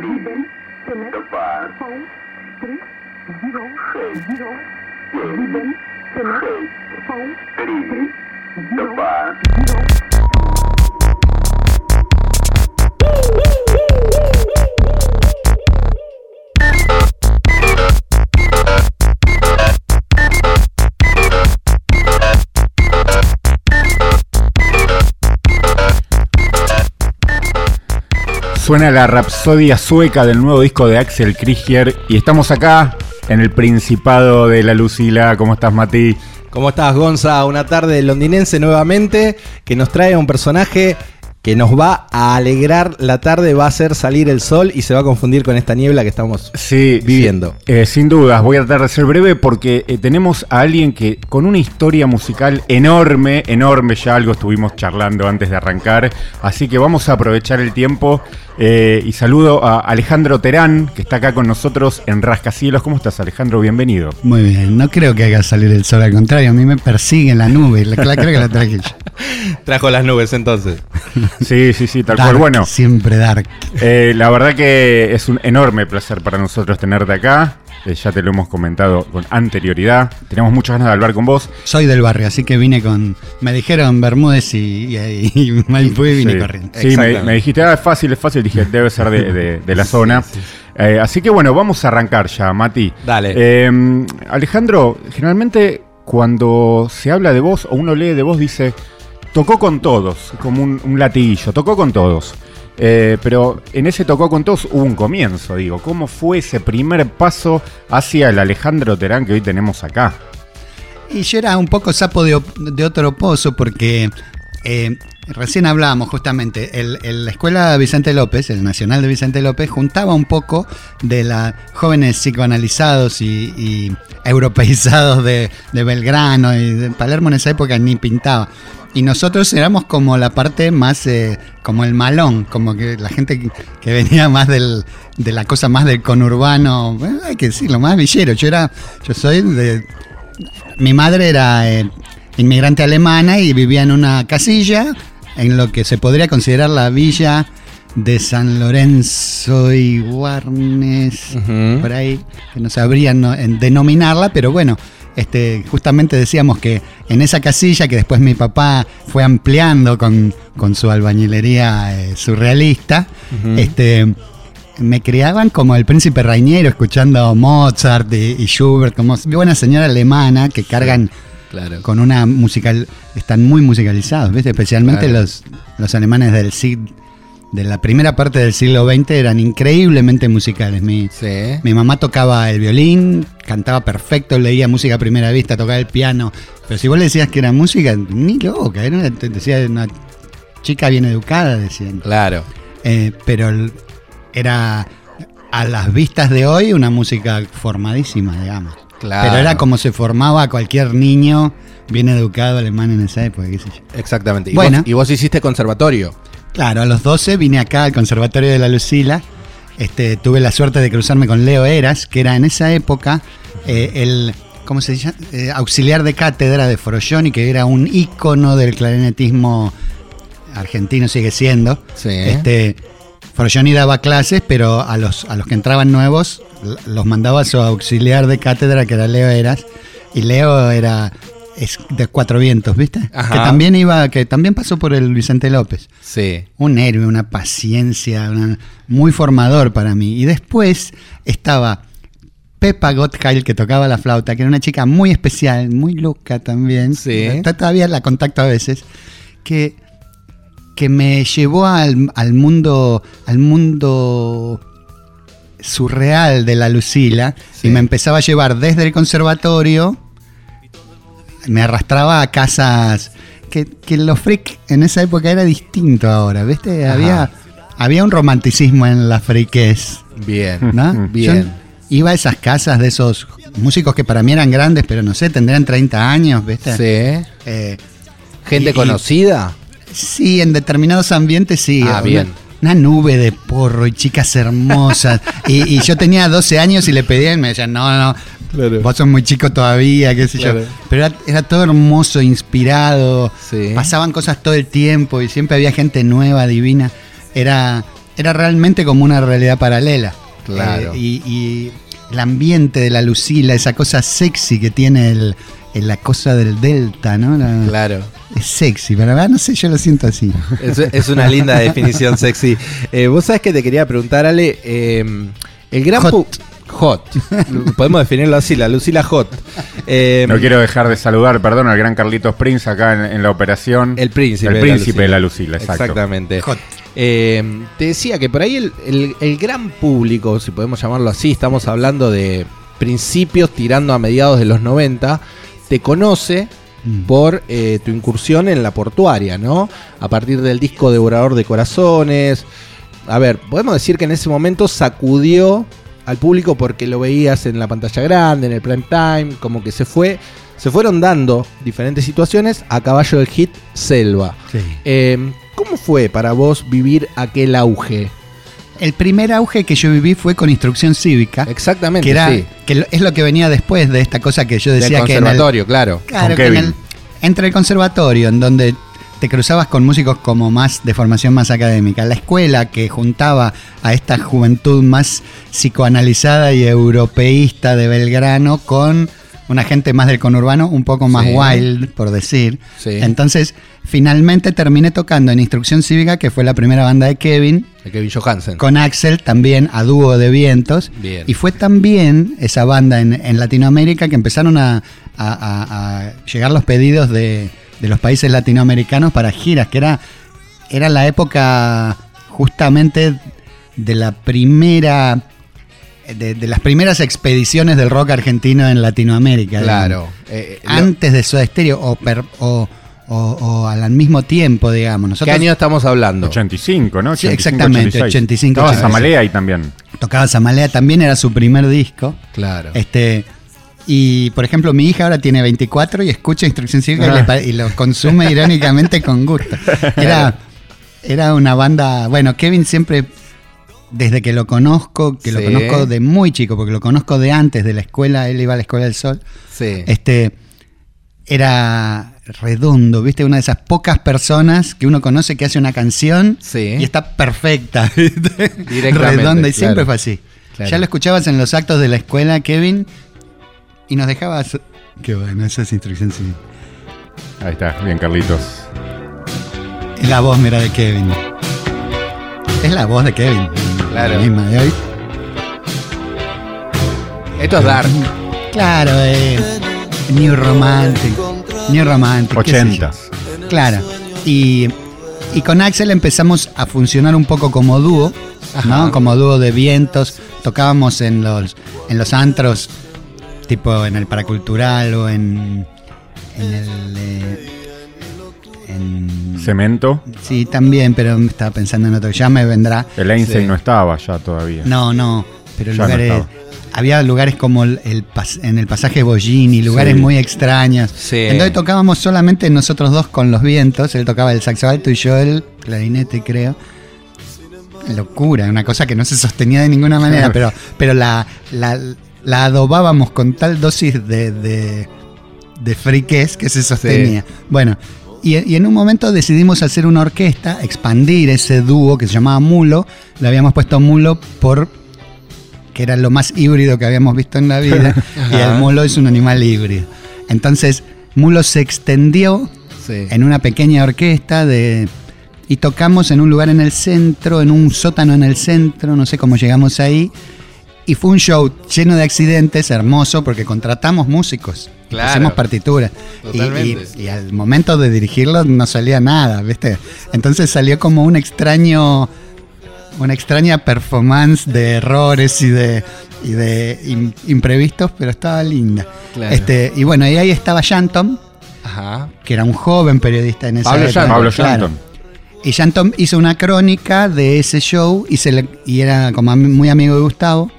три, два, шесть, девять, шесть, три, два, Suena la rapsodia sueca del nuevo disco de Axel Krieger y estamos acá en el Principado de la Lucila. ¿Cómo estás, Mati? ¿Cómo estás, Gonza? Una tarde londinense nuevamente que nos trae un personaje que nos va a alegrar la tarde, va a hacer salir el sol y se va a confundir con esta niebla que estamos Sí, viviendo. sí. Eh, sin dudas, voy a tratar de ser breve porque eh, tenemos a alguien que con una historia musical enorme, enorme, ya algo estuvimos charlando antes de arrancar, así que vamos a aprovechar el tiempo eh, y saludo a Alejandro Terán, que está acá con nosotros en Rascacielos. ¿Cómo estás, Alejandro? Bienvenido. Muy bien, no creo que haga salir el sol, al contrario, a mí me persigue en la nube, la, la- creo que la traje yo. Trajo las nubes entonces. Sí, sí, sí, tal Dark, cual. Bueno, Siempre dark. Eh, la verdad que es un enorme placer para nosotros tenerte acá. Eh, ya te lo hemos comentado con anterioridad. Tenemos muchas ganas de hablar con vos. Soy del barrio, así que vine con. Me dijeron Bermúdez y, y, y Maipú y vine sí, corriendo. Sí, me, dijiste, ah, es fácil, es fácil. Dije, debe ser de, de- de la zona. Eh, así que bueno, vamos a arrancar ya, Mati. Dale. Eh, Alejandro, generalmente cuando se habla de vos o uno lee de vos, dice, tocó con todos, como un, un latiguillo, tocó con todos. Eh, pero en ese tocó con todos hubo un comienzo, digo. ¿Cómo fue ese primer paso hacia el Alejandro Terán que hoy tenemos acá? Y yo era un poco sapo de, de otro pozo porque eh, recién hablábamos justamente, el, la escuela Vicente López, el Nacional de Vicente López, juntaba un poco de los jóvenes psicoanalizados y, europeizados de, Belgrano y de Palermo en esa época ni pintaba. Y nosotros éramos como la parte más, eh, como el malón, como que la gente que, venía más del, de la cosa más del conurbano, bueno, hay que decirlo, más villero. Yo era, yo soy de, mi madre era eh, inmigrante alemana y vivía en una casilla en lo que se podría considerar la villa de San Lorenzo y Guarnes, Ujú. por ahí, que no sabrían no- en denominarla, pero bueno, este, justamente decíamos que en esa casilla que después mi papá fue ampliando con, con su albañilería eh, surrealista, este, me criaban como el príncipe Rainiero, escuchando Mozart y, y Schubert, como buena señora alemana que cargan Claro. con una musical, están muy musicalizados, ¿viste? Especialmente Claro. los, los alemanes del sig- de la primera parte del siglo XX eran increíblemente musicales. Mi, Sí. mi mamá tocaba el violín, cantaba perfecto, leía música a primera vista, tocaba el piano. Pero si vos le decías que era música, ni loca, era una, te decía una chica bien educada, decían. Claro. Eh, pero era a las vistas de hoy una música formadísima, digamos. Claro. Pero era como se formaba cualquier niño bien educado alemán en esa época, qué sé yo. Exactamente. Y, Bueno. vos, y vos hiciste conservatorio. Claro, a los 12 vine acá al Conservatorio de la Lucila. Este, tuve la suerte de cruzarme con Leo Eras, que era en esa época eh, el ¿cómo se llama? Eh, auxiliar de cátedra de Forolloni, que era un ícono del clarinetismo argentino, sigue siendo. Sí. Este, Forolloni daba clases, pero a los, a los que entraban nuevos los mandaba a su auxiliar de cátedra, que era Leo Eras. Y Leo era es de Cuatro Vientos, ¿viste? Ajá. Que también iba, que también pasó por el Vicente López. Sí. Un héroe, una paciencia, una- muy formador para mí. Y después estaba Pepa Gottheil, que tocaba la flauta, que era una chica muy especial, muy loca también. Sí. Todavía la contacto a veces. Que, que me llevó al, al mundo. al mundo surreal de la Lucila. Sí. Y me empezaba a llevar desde el conservatorio. Me arrastraba a casas. Que, que los freak en esa época era distinto ahora, ¿viste? Ajá. Había, había un romanticismo en la friquez. Bien. ¿no? Bien. Yo iba a esas casas de esos músicos que para mí eran grandes, pero no sé, tendrían 30 años, ¿viste? Sí. Eh, Gente Y- y- conocida. sí, en determinados ambientes sí. Ah, bien. Una nube de porro y chicas hermosas. y, y yo tenía 12 años y le pedía y me decían, no, no, Claro. vos sos muy chico todavía, qué sé Claro. yo. Pero era, era todo hermoso, inspirado. Sí. Pasaban cosas todo el tiempo y siempre había gente nueva, divina. Era era realmente como una realidad paralela. Claro. Eh, y, y el ambiente de la Lucila, esa cosa sexy que tiene el, el- la cosa del delta, ¿no? La- Claro. Es sexy, pero verdad no sé, yo lo siento así. Es, es una linda definición sexy. Eh, Vos sabés que te quería preguntar, Ale. eh, el gran Hot. Hot. Podemos definirlo así, la Lucila Hot. Eh, No quiero dejar de saludar, perdón, al gran Carlitos Prince acá en, en la operación. El príncipe. El de príncipe de la Lucila, exacto. Exactamente. Hot. Eh, te decía que por ahí el, el- el gran público, si podemos llamarlo así, estamos hablando de principios tirando a mediados de los 90, te conoce Mm. por eh, tu incursión en la portuaria, ¿no? A partir del disco Devorador de Corazones. A ver, podemos decir que en ese momento sacudió al público porque lo veías en la pantalla grande, en el prime time, como que se fue, se fueron dando diferentes situaciones a caballo del hit Selva. Sí. Eh, ¿Cómo fue para vos vivir aquel auge? El primer auge que yo viví fue con instrucción cívica, Exactamente, que, era, sí. que es lo que venía después de esta cosa que yo Del decía que en el, conservatorio, claro. Claro, Con que en el- entre el conservatorio, en donde te cruzabas con músicos como más de formación más académica, la escuela que juntaba a esta juventud más psicoanalizada y europeísta de Belgrano con una gente más del conurbano, un poco más Sí. wild, por decir. Sí. Entonces, finalmente terminé tocando en Instrucción Cívica, que fue la primera banda de Kevin, De Kevin Johansen. con Axel también a dúo de vientos. Bien. Y fue también esa banda en, en Latinoamérica que empezaron a, a- a- a llegar los pedidos de, de los países latinoamericanos para giras, que era, era la época justamente de la primera. De, de las primeras expediciones del rock argentino en Latinoamérica. Claro. Eh, lo- Antes de Soda Stereo o, per- o, o- o al mismo tiempo, digamos. ¿Qué año estamos hablando? 85, ¿no? Sí, 85, exactamente, 85, Estaba 86. Samalea ahí también. tocaba Samalea, también era su primer disco. Claro. Este, y por ejemplo, mi hija ahora tiene 24 y escucha Instrucción Cívica y, pa- y lo consume irónicamente con gusto. Era, era una banda. Bueno, Kevin siempre, desde que lo conozco, que lo conozco de muy chico, porque lo conozco de antes de la escuela, él iba a la Escuela del Sol, Sí. este, era redondo, ¿viste? Una de esas pocas personas que uno conoce que hace una canción Sí. y está perfecta, ¿viste? Directamente, redonda y siempre fue así. Claro. Ya lo escuchabas en los actos de la escuela, Kevin, y nos dejabas... Qué bueno, esa es instrucción sí. Ahí está, bien, Carlitos. Es la voz, mira, de Kevin. Es la voz de Kevin. Claro. La misma de hoy. Esto es Dark. Claro, eh, New Romantic. New Romantic. qué sé yo. 80. Claro. Y, y con Axel empezamos a funcionar un poco como dúo, ¿no? Como dúo de vientos. Tocábamos en los, en los antros, tipo en el Paracultural o en. En el. eh, en- Cemento. sí, también, pero estaba pensando en otro. Ya me vendrá. El Einstein Sí. no estaba ya todavía. No, no, pero Ya lugares. había lugares como el, el pas- en el pasaje Bollini, lugares Sí. muy extraños. Sí. Entonces tocábamos solamente nosotros dos con los vientos. Él tocaba el saxo alto y yo el clarinete, creo. Locura, una cosa que no se sostenía de ninguna manera, pero, pero la, la, la adobábamos con tal dosis de, de, de friquez que se sostenía. Bueno, y, y en un momento decidimos hacer una orquesta, expandir ese dúo que se llamaba Mulo. Le habíamos puesto Mulo por que era lo más híbrido que habíamos visto en la vida. y el mulo es un animal híbrido. Entonces, Mulo se extendió Sí. en una pequeña orquesta de y tocamos en un lugar en el centro, en un sótano en el centro, no sé cómo llegamos ahí. Y fue un show lleno de accidentes, hermoso, porque contratamos músicos, Claro. hacemos partituras. Y, y- y al momento de dirigirlo no salía nada, ¿viste? Entonces salió como un extraño, una extraña performance de errores y de, y de im- imprevistos, pero estaba linda. Claro. Este, y bueno, y ahí estaba Shantom, Ajá. que era un joven periodista en esa Pablo época. Shantom, Pablo claro. Shanton. Y Shantom hizo una crónica de ese show y, se le- y era como muy amigo de Gustavo,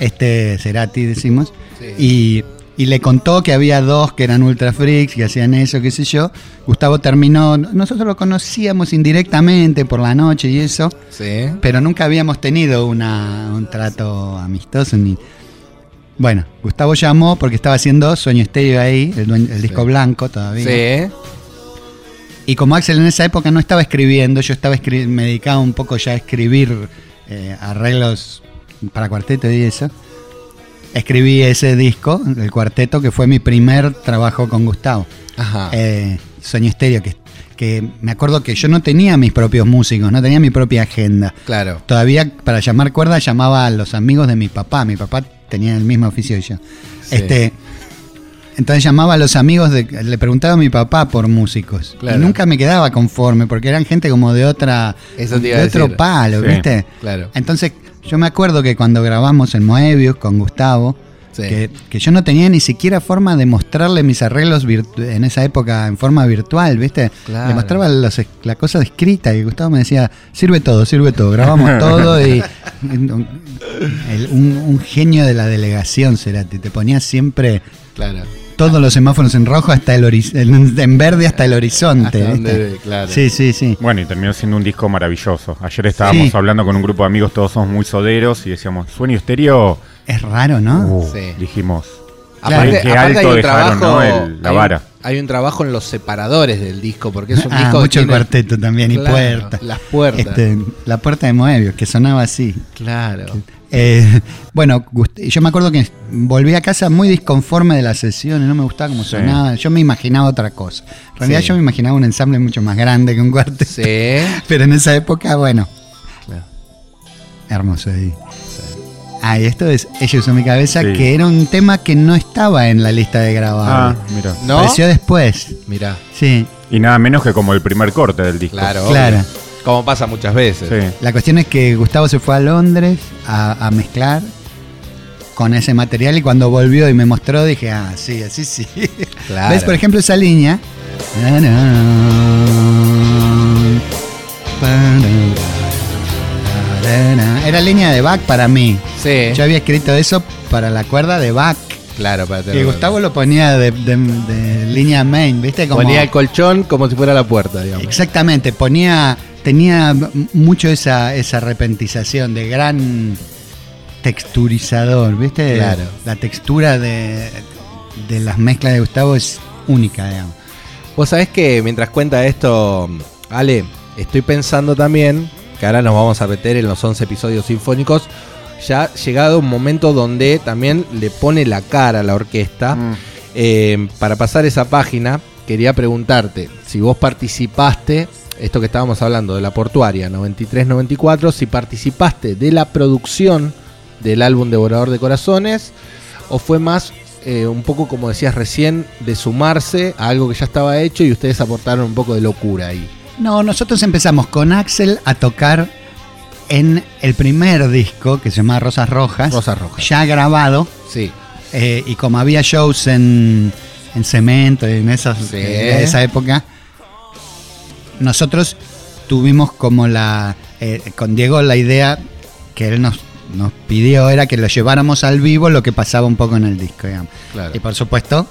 este Cerati decimos, y, y le contó que había dos que eran ultra freaks, que hacían eso, qué sé yo. Gustavo terminó, nosotros lo conocíamos indirectamente por la noche y eso, Sí. pero nunca habíamos tenido una- un trato amistoso ni... Bueno, Gustavo llamó porque estaba haciendo Sueño Estéreo ahí, el disco blanco todavía. Sí. Y como Axel en esa época no estaba escribiendo, yo estaba escri- me dedicaba un poco ya a escribir eh, arreglos para cuarteto y eso, escribí ese disco, el cuarteto, que fue mi primer trabajo con Gustavo. Ajá. Eh, Sueño Estéreo, que, que me acuerdo que yo no tenía mis propios músicos, no tenía mi propia agenda. claro. Todavía para llamar cuerda llamaba a los amigos de mi papá. Mi papá tenía el mismo oficio que yo. Sí. Este, entonces llamaba a los amigos, de, le preguntaba a mi papá por músicos. Claro. Y nunca me quedaba conforme porque eran gente como de otra de otro decir. palo, Sí. ¿viste? Claro. Entonces yo me acuerdo que cuando grabamos en Moebius con Gustavo, Sí. que, que yo no tenía ni siquiera forma de mostrarle mis arreglos en esa época en forma virtual, ¿viste? Claro. Le mostraba los- la cosa escrita y Gustavo me decía, sirve todo, sirve todo, grabamos todo y un genio de la delegación, Cerati, te ponía siempre Claro. Todos los semáforos en rojo hasta el horiz- en, verde hasta el horizonte. Hasta claro. Sí, sí, sí. Bueno, y terminó siendo un disco maravilloso. Ayer estábamos Sí. hablando con un grupo de amigos, todos somos muy soderos, y decíamos, Sueño Estéreo, Es raro, ¿no? uh, Sí. dijimos. Qué alto dejaron, ¿no? El- la hay vara. hay un trabajo en los separadores del disco, porque es un Ah, disco mucho el tiene- cuarteto también y Claro, puerta. Las puertas. Este, la puerta de Moebius, que sonaba así. Claro. Eh, bueno, yo me acuerdo que volví a casa muy disconforme de las sesiones, no me gustaba cómo Sí. sonaba. Yo me imaginaba otra cosa. En realidad Sí. yo me imaginaba un ensamble mucho más grande que un cuarteto. Sí. Pero en esa época, bueno, Claro. hermoso ahí. Ah, y esto es Ella usó mi cabeza, Sí. que era un tema que no estaba en la lista de Ah, grabados. mira. ¿No? Apareció después. Mirá. Sí, Y nada menos que como el primer corte del disco. Claro. claro. obvio. Como pasa muchas veces. Sí. La cuestión es que Gustavo se fue a Londres a, a mezclar con ese material y cuando volvió y me mostró dije, ah, sí, así sí. Claro. ¿Ves, por ejemplo, esa línea? Era línea de Bach para mí. Sí. Yo había escrito eso para la cuerda de Bach. Claro, para Y tener- Gustavo lo ponía de, de- de línea main, ¿viste? Como, Ponía el colchón como si fuera la puerta, digamos. Exactamente, ponía, tenía mucho esa, esa repentización de gran texturizador, ¿viste? Claro. La textura de, de las mezclas de Gustavo es única, digamos. Vos sabés que mientras cuenta esto, Ale, estoy pensando también que ahora nos vamos a meter en los 11 episodios sinfónicos. Ya ha llegado un momento donde también le pone la cara a la orquesta. Mm. Eh, para pasar esa página, quería preguntarte si vos participaste, esto que estábamos hablando de la portuaria 93-94, si participaste de la producción del álbum Devorador de Corazones o fue más eh, un poco como decías recién, de sumarse a algo que ya estaba hecho y ustedes aportaron un poco de locura ahí. No, nosotros empezamos con Axel a tocar en el primer disco que se llama Rosas Rojas, Rosas Rojas. ya grabado, Sí, eh, y como había shows en, en cemento y en esas, Sí. esa época, nosotros tuvimos como la, eh, con Diego la idea que él nos, nos pidió era que lo lleváramos al vivo lo que pasaba un poco en el disco, digamos. claro. Y por supuesto,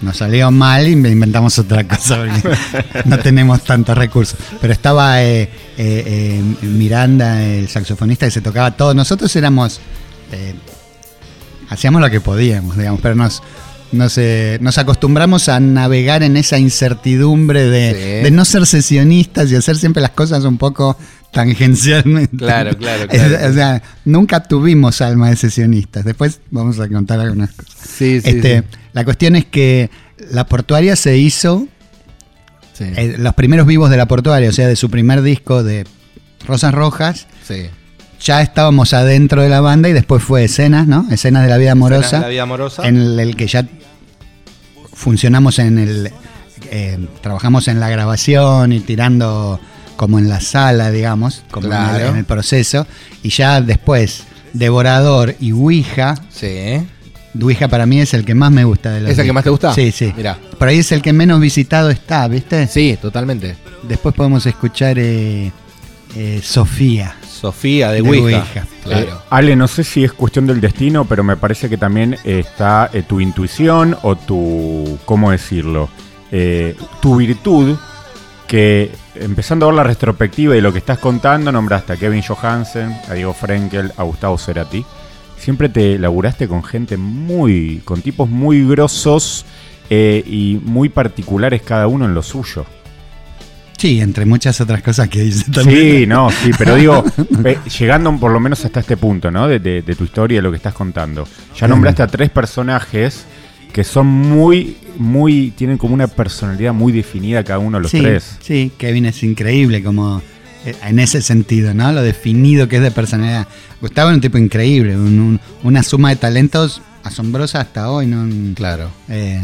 nos salió mal y inventamos otra cosa no tenemos tantos recursos. Pero estaba eh, eh, eh, Miranda, el saxofonista, que se tocaba todo. Nosotros éramos. eh, hacíamos lo que podíamos, digamos, pero nos. Nos, eh, nos acostumbramos a navegar en esa incertidumbre de, Sí. de no ser sesionistas y hacer siempre las cosas un poco tangencialmente. Claro, claro, claro. O sea, nunca tuvimos alma de sesionistas. Después vamos a contar algunas cosas. Sí, sí, Este. La cuestión es que la portuaria se hizo, Sí, eh, los primeros vivos de la portuaria, o sea, de su primer disco de Rosas Rojas, sí. Ya estábamos adentro de la banda y después fue Escenas, ¿no? Escenas de la vida amorosa, La vida amorosa. en el, el que ya funcionamos en el... eh, trabajamos en la grabación y tirando como en la sala, digamos, como en el- Claro. en el proceso, y ya después Devorador y Ouija, Sí. Ouija para mí es el que más me gusta de los ¿Es el que más te gusta? Sí, sí. Mirá. Por ahí es el que menos visitado está, ¿viste? Sí, totalmente. Después podemos escuchar eh, eh, Sofía. Sofía de, De Ouija. Ouija. Claro. Eh, Ale, no sé si es cuestión del destino, pero me parece que también está eh, tu intuición o tu, ¿cómo decirlo? Eh, tu virtud, que empezando a ver la retrospectiva y lo que estás contando, nombraste a Kevin Johansen, a Diego Frenkel, a Gustavo Cerati. Siempre te laburaste con gente muy, con tipos muy grosos eh, y muy particulares cada uno en lo suyo. Sí, entre muchas otras cosas que dice también. Sí, no, sí, pero digo, ve, llegando por lo menos hasta este punto, ¿no? De, de- de tu historia, lo que estás contando. Ya nombraste a tres personajes que son muy, muy, tienen como una personalidad muy definida cada uno de los sí, tres. Sí, Kevin es increíble como eh, en ese sentido, ¿no? Lo definido que es de personalidad. Gustavo es un tipo increíble, un- un- una suma de talentos asombrosa hasta hoy, ¿no? Claro. Eh,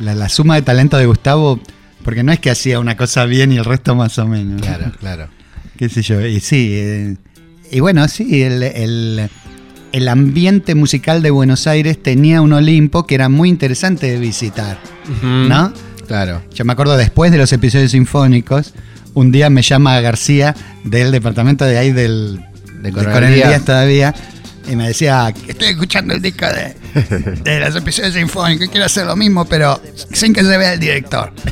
la, la suma de talentos de Gustavo, porque no es que hacía una cosa bien y el resto más o menos. Claro, claro. qué sé yo, y sí, eh, y bueno, sí, el, el- el ambiente musical de Buenos Aires tenía un Olimpo que era muy interesante de visitar, ¿no? Claro. Yo me acuerdo después de los episodios sinfónicos, un día me llama García del departamento de ahí del De de Coronel Coronel Díaz. Díaz todavía y me decía, estoy escuchando el disco de, de los episodios sinfónicos y quiero hacer lo mismo, pero sin que se vea el director.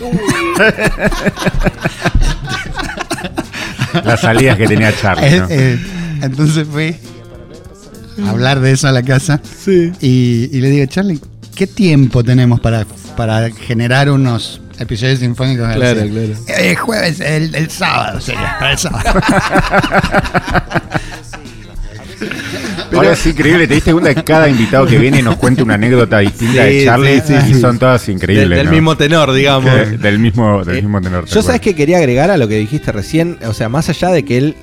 Las salidas que tenía Charlie, Eh, ¿no? eh, entonces fui a hablar de eso a la casa. Y, y le digo, Charlie, ¿qué tiempo tenemos para, para generar unos episodios sinfónicos? Claro, García?" claro. El jueves, el, el sábado sería, para el sábado. Ahora es increíble, te diste cuenta que cada invitado que viene nos cuenta una anécdota distinta Sí, de Charlie sí, sí, y son todas increíbles. Del, del ¿no? mismo tenor, digamos. Que- del mismo, del Eh, mismo tenor. Yo sabes que quería agregar a lo que dijiste recién, o sea, más allá de que él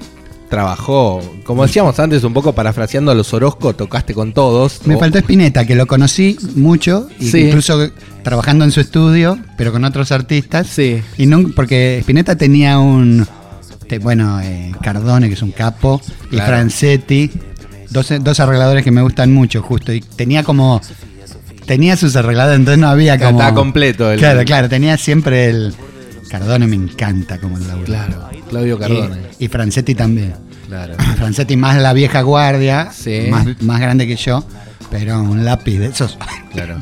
trabajó, como decíamos antes, un poco parafraseando a los Orozco, tocaste con todos. Me O- faltó Spinetta, que lo conocí mucho, y Sí. incluso trabajando en su estudio, pero con otros artistas. Sí. Y no, porque Spinetta tenía un. bueno, eh, Cardone, que es un capo, y. Francetti, dos, dos arregladores que me gustan mucho, justo. Y tenía como. Tenía sus arregladores, entonces no había como. Estaba completo el- Claro, claro, tenía siempre el. Cardone me encanta como el laburo. Claro, Claudio Cardone. Y, y Francetti también. Claro. Francetti más la vieja guardia, Sí. más, más grande que yo, pero un lápiz de esos. Claro.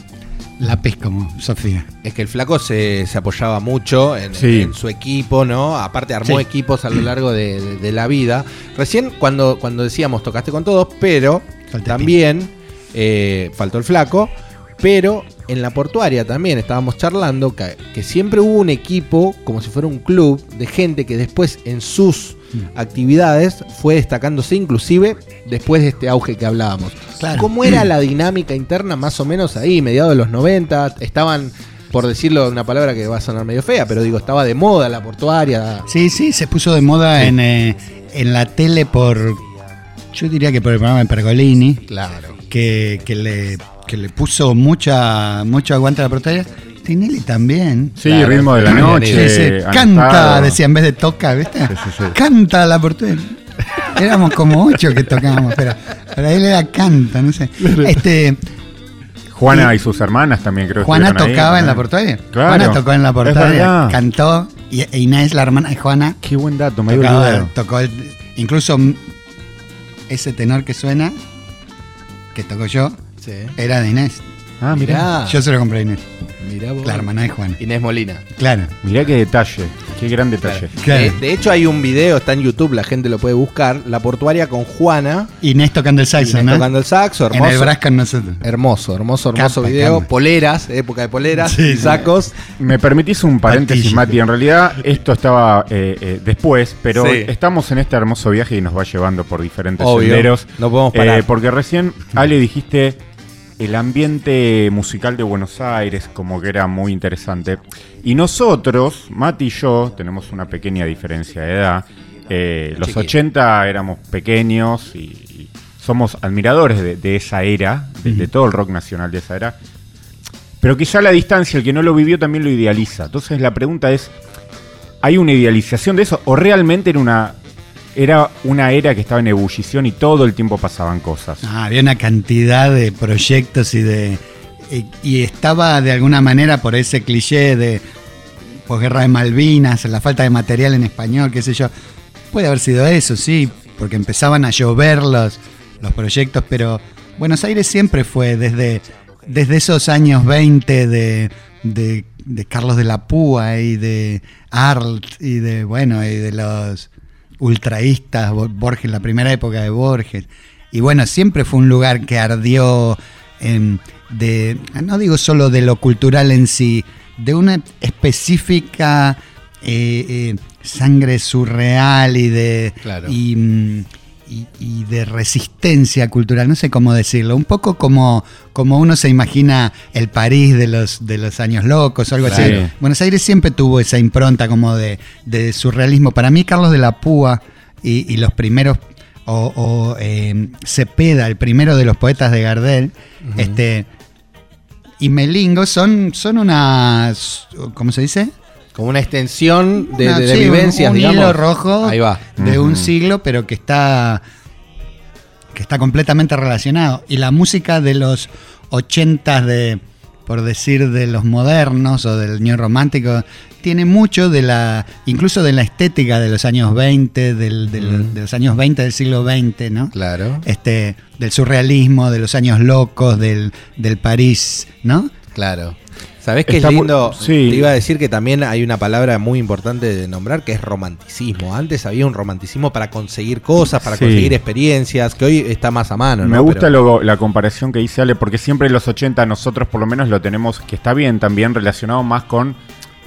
Lápiz como Sofía. Es que el flaco se, se apoyaba mucho en, Sí. en su equipo, ¿no? Aparte armó Sí. equipos a lo largo de, de- de la vida. Recién cuando, cuando decíamos tocaste con todos, pero Falta también eh, faltó el flaco, pero en la portuaria también estábamos charlando que, que siempre hubo un equipo, como si fuera un club, de gente que después en sus. Actividades fue destacándose inclusive después de este auge que hablábamos. Claro. ¿Cómo era la dinámica interna más o menos ahí, mediados de los 90? Estaban, por decirlo de una palabra que va a sonar medio fea, pero digo, estaba de moda la portuaria. Sí, sí, se puso de moda en, eh, en la tele por. Yo diría que por el programa de Pergolini, Claro. que, que le, que le puso mucha, mucho aguante a la portería. Tinelli también. Sí, Claro. ritmo de la noche. Canta, decía, en vez de toca, ¿viste? Sí, sí, sí. Canta la portería. Éramos como ocho que tocábamos, pero para él era canta, no sé. Este, Juana Y- y sus hermanas también creo que Juana ahí, tocaba en la portuaria. Claro. Juana tocó en la portuaria, cantó. Y e Inés, la hermana de Juana, Qué buen dato, me tocaba- tocó el- incluso ese tenor que suena, que tocó yo, Sí. era de Inés. Ah, mirá. Mirá, Yo se lo compré a Inés, mirá vos. la hermana de Juana. Inés Molina. Claro. Mirá qué detalle. Qué gran detalle. Claro. De, de hecho, hay un video, está en YouTube, la gente lo puede buscar. La portuaria con Juana. Inés tocando el saxo, Inés ¿no? tocando el saxo, en hermoso. el con nosotros. Hermoso, hermoso, hermoso Capa, video. capa. Poleras, época de poleras, Sí, sacos. Me permitís un paréntesis, Patilla. Mati. En realidad, esto estaba eh, eh, después, pero Sí. estamos en este hermoso viaje y nos va llevando por diferentes Obvio, senderos. no podemos parar. Eh, porque recién, Ale, dijiste el ambiente musical de Buenos Aires, como que era muy interesante. Y nosotros, Mati y yo, tenemos una pequeña diferencia de edad. Eh, los Chiquito. 80 éramos pequeños y, y somos admiradores de, de esa era, de, de todo el rock nacional de esa era. Pero quizá a la distancia, el que no lo vivió también lo idealiza. Entonces la pregunta es, ¿hay una idealización de eso? ¿O realmente era una, era una era que estaba en ebullición y todo el tiempo pasaban cosas? Ah, había una cantidad de proyectos y de. Y, estaba de alguna manera por ese cliché de posguerra de Malvinas, la falta de material en español, qué sé yo. Puede haber sido eso, sí, porque empezaban a llover los, los proyectos, pero Buenos Aires siempre fue desde, desde esos años 20 de, de, de Carlos de la Púa y de Arlt y de, bueno, y de los ultraístas, Bo- Borges, la primera época de Borges. Y bueno, siempre fue un lugar que ardió em, de, no digo solo de lo cultural en sí, de una específica eh, eh, sangre surreal y de Claro. y, mm, y- y de resistencia cultural, no sé cómo decirlo, un poco como, como uno se imagina el París de los, de los años locos o algo así. Buenos Aires siempre tuvo esa impronta como de, de surrealismo. Para mí, Carlos de la Púa y, y los primeros, o, o, eh, Cepeda, el primero de los poetas de Gardel, este, y Melingo son, son unas, ¿cómo se dice? Como una extensión de, Una- de- de sí, un- vivencias, un, digamos. hilo rojo Ahí va. de un siglo, pero que está que está completamente relacionado. Y la música de los ochentas de, por decir, de los modernos o del neo romántico, tiene mucho de la, incluso de la estética de los años 20, del, del- de los años 20 del siglo XX, ¿no? Claro, Este, del surrealismo, de los años locos, del, del París, ¿no? claro. ¿Sabés qué es Está mu- lindo? sí. Te iba a decir que también hay una palabra muy importante de nombrar que es romanticismo. Antes había un romanticismo para conseguir cosas, para Sí. conseguir experiencias, que hoy está más a mano. Me ¿no? gusta Pero- lo- la comparación que hice Ale, porque siempre en los 80 nosotros por lo menos lo tenemos, que está bien también relacionado más con,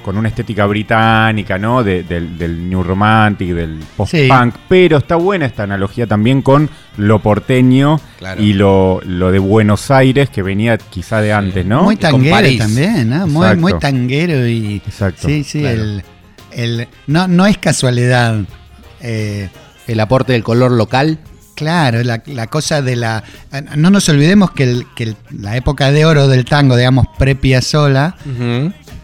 con una estética británica, ¿no? De- del, del New Romantic, del post-punk, pero está buena esta analogía también con lo porteño Claro. y lo, lo de Buenos Aires, que venía quizá de antes, ¿no? Muy tanguero también, ¿no? Muy, muy tanguero y. Exacto. Sí, sí, claro. el, el- no, no es casualidad. eh, El aporte del color local. claro, la, la cosa de la. No nos olvidemos que, el- que el- la época de oro del tango, digamos, pre-Piazzolla,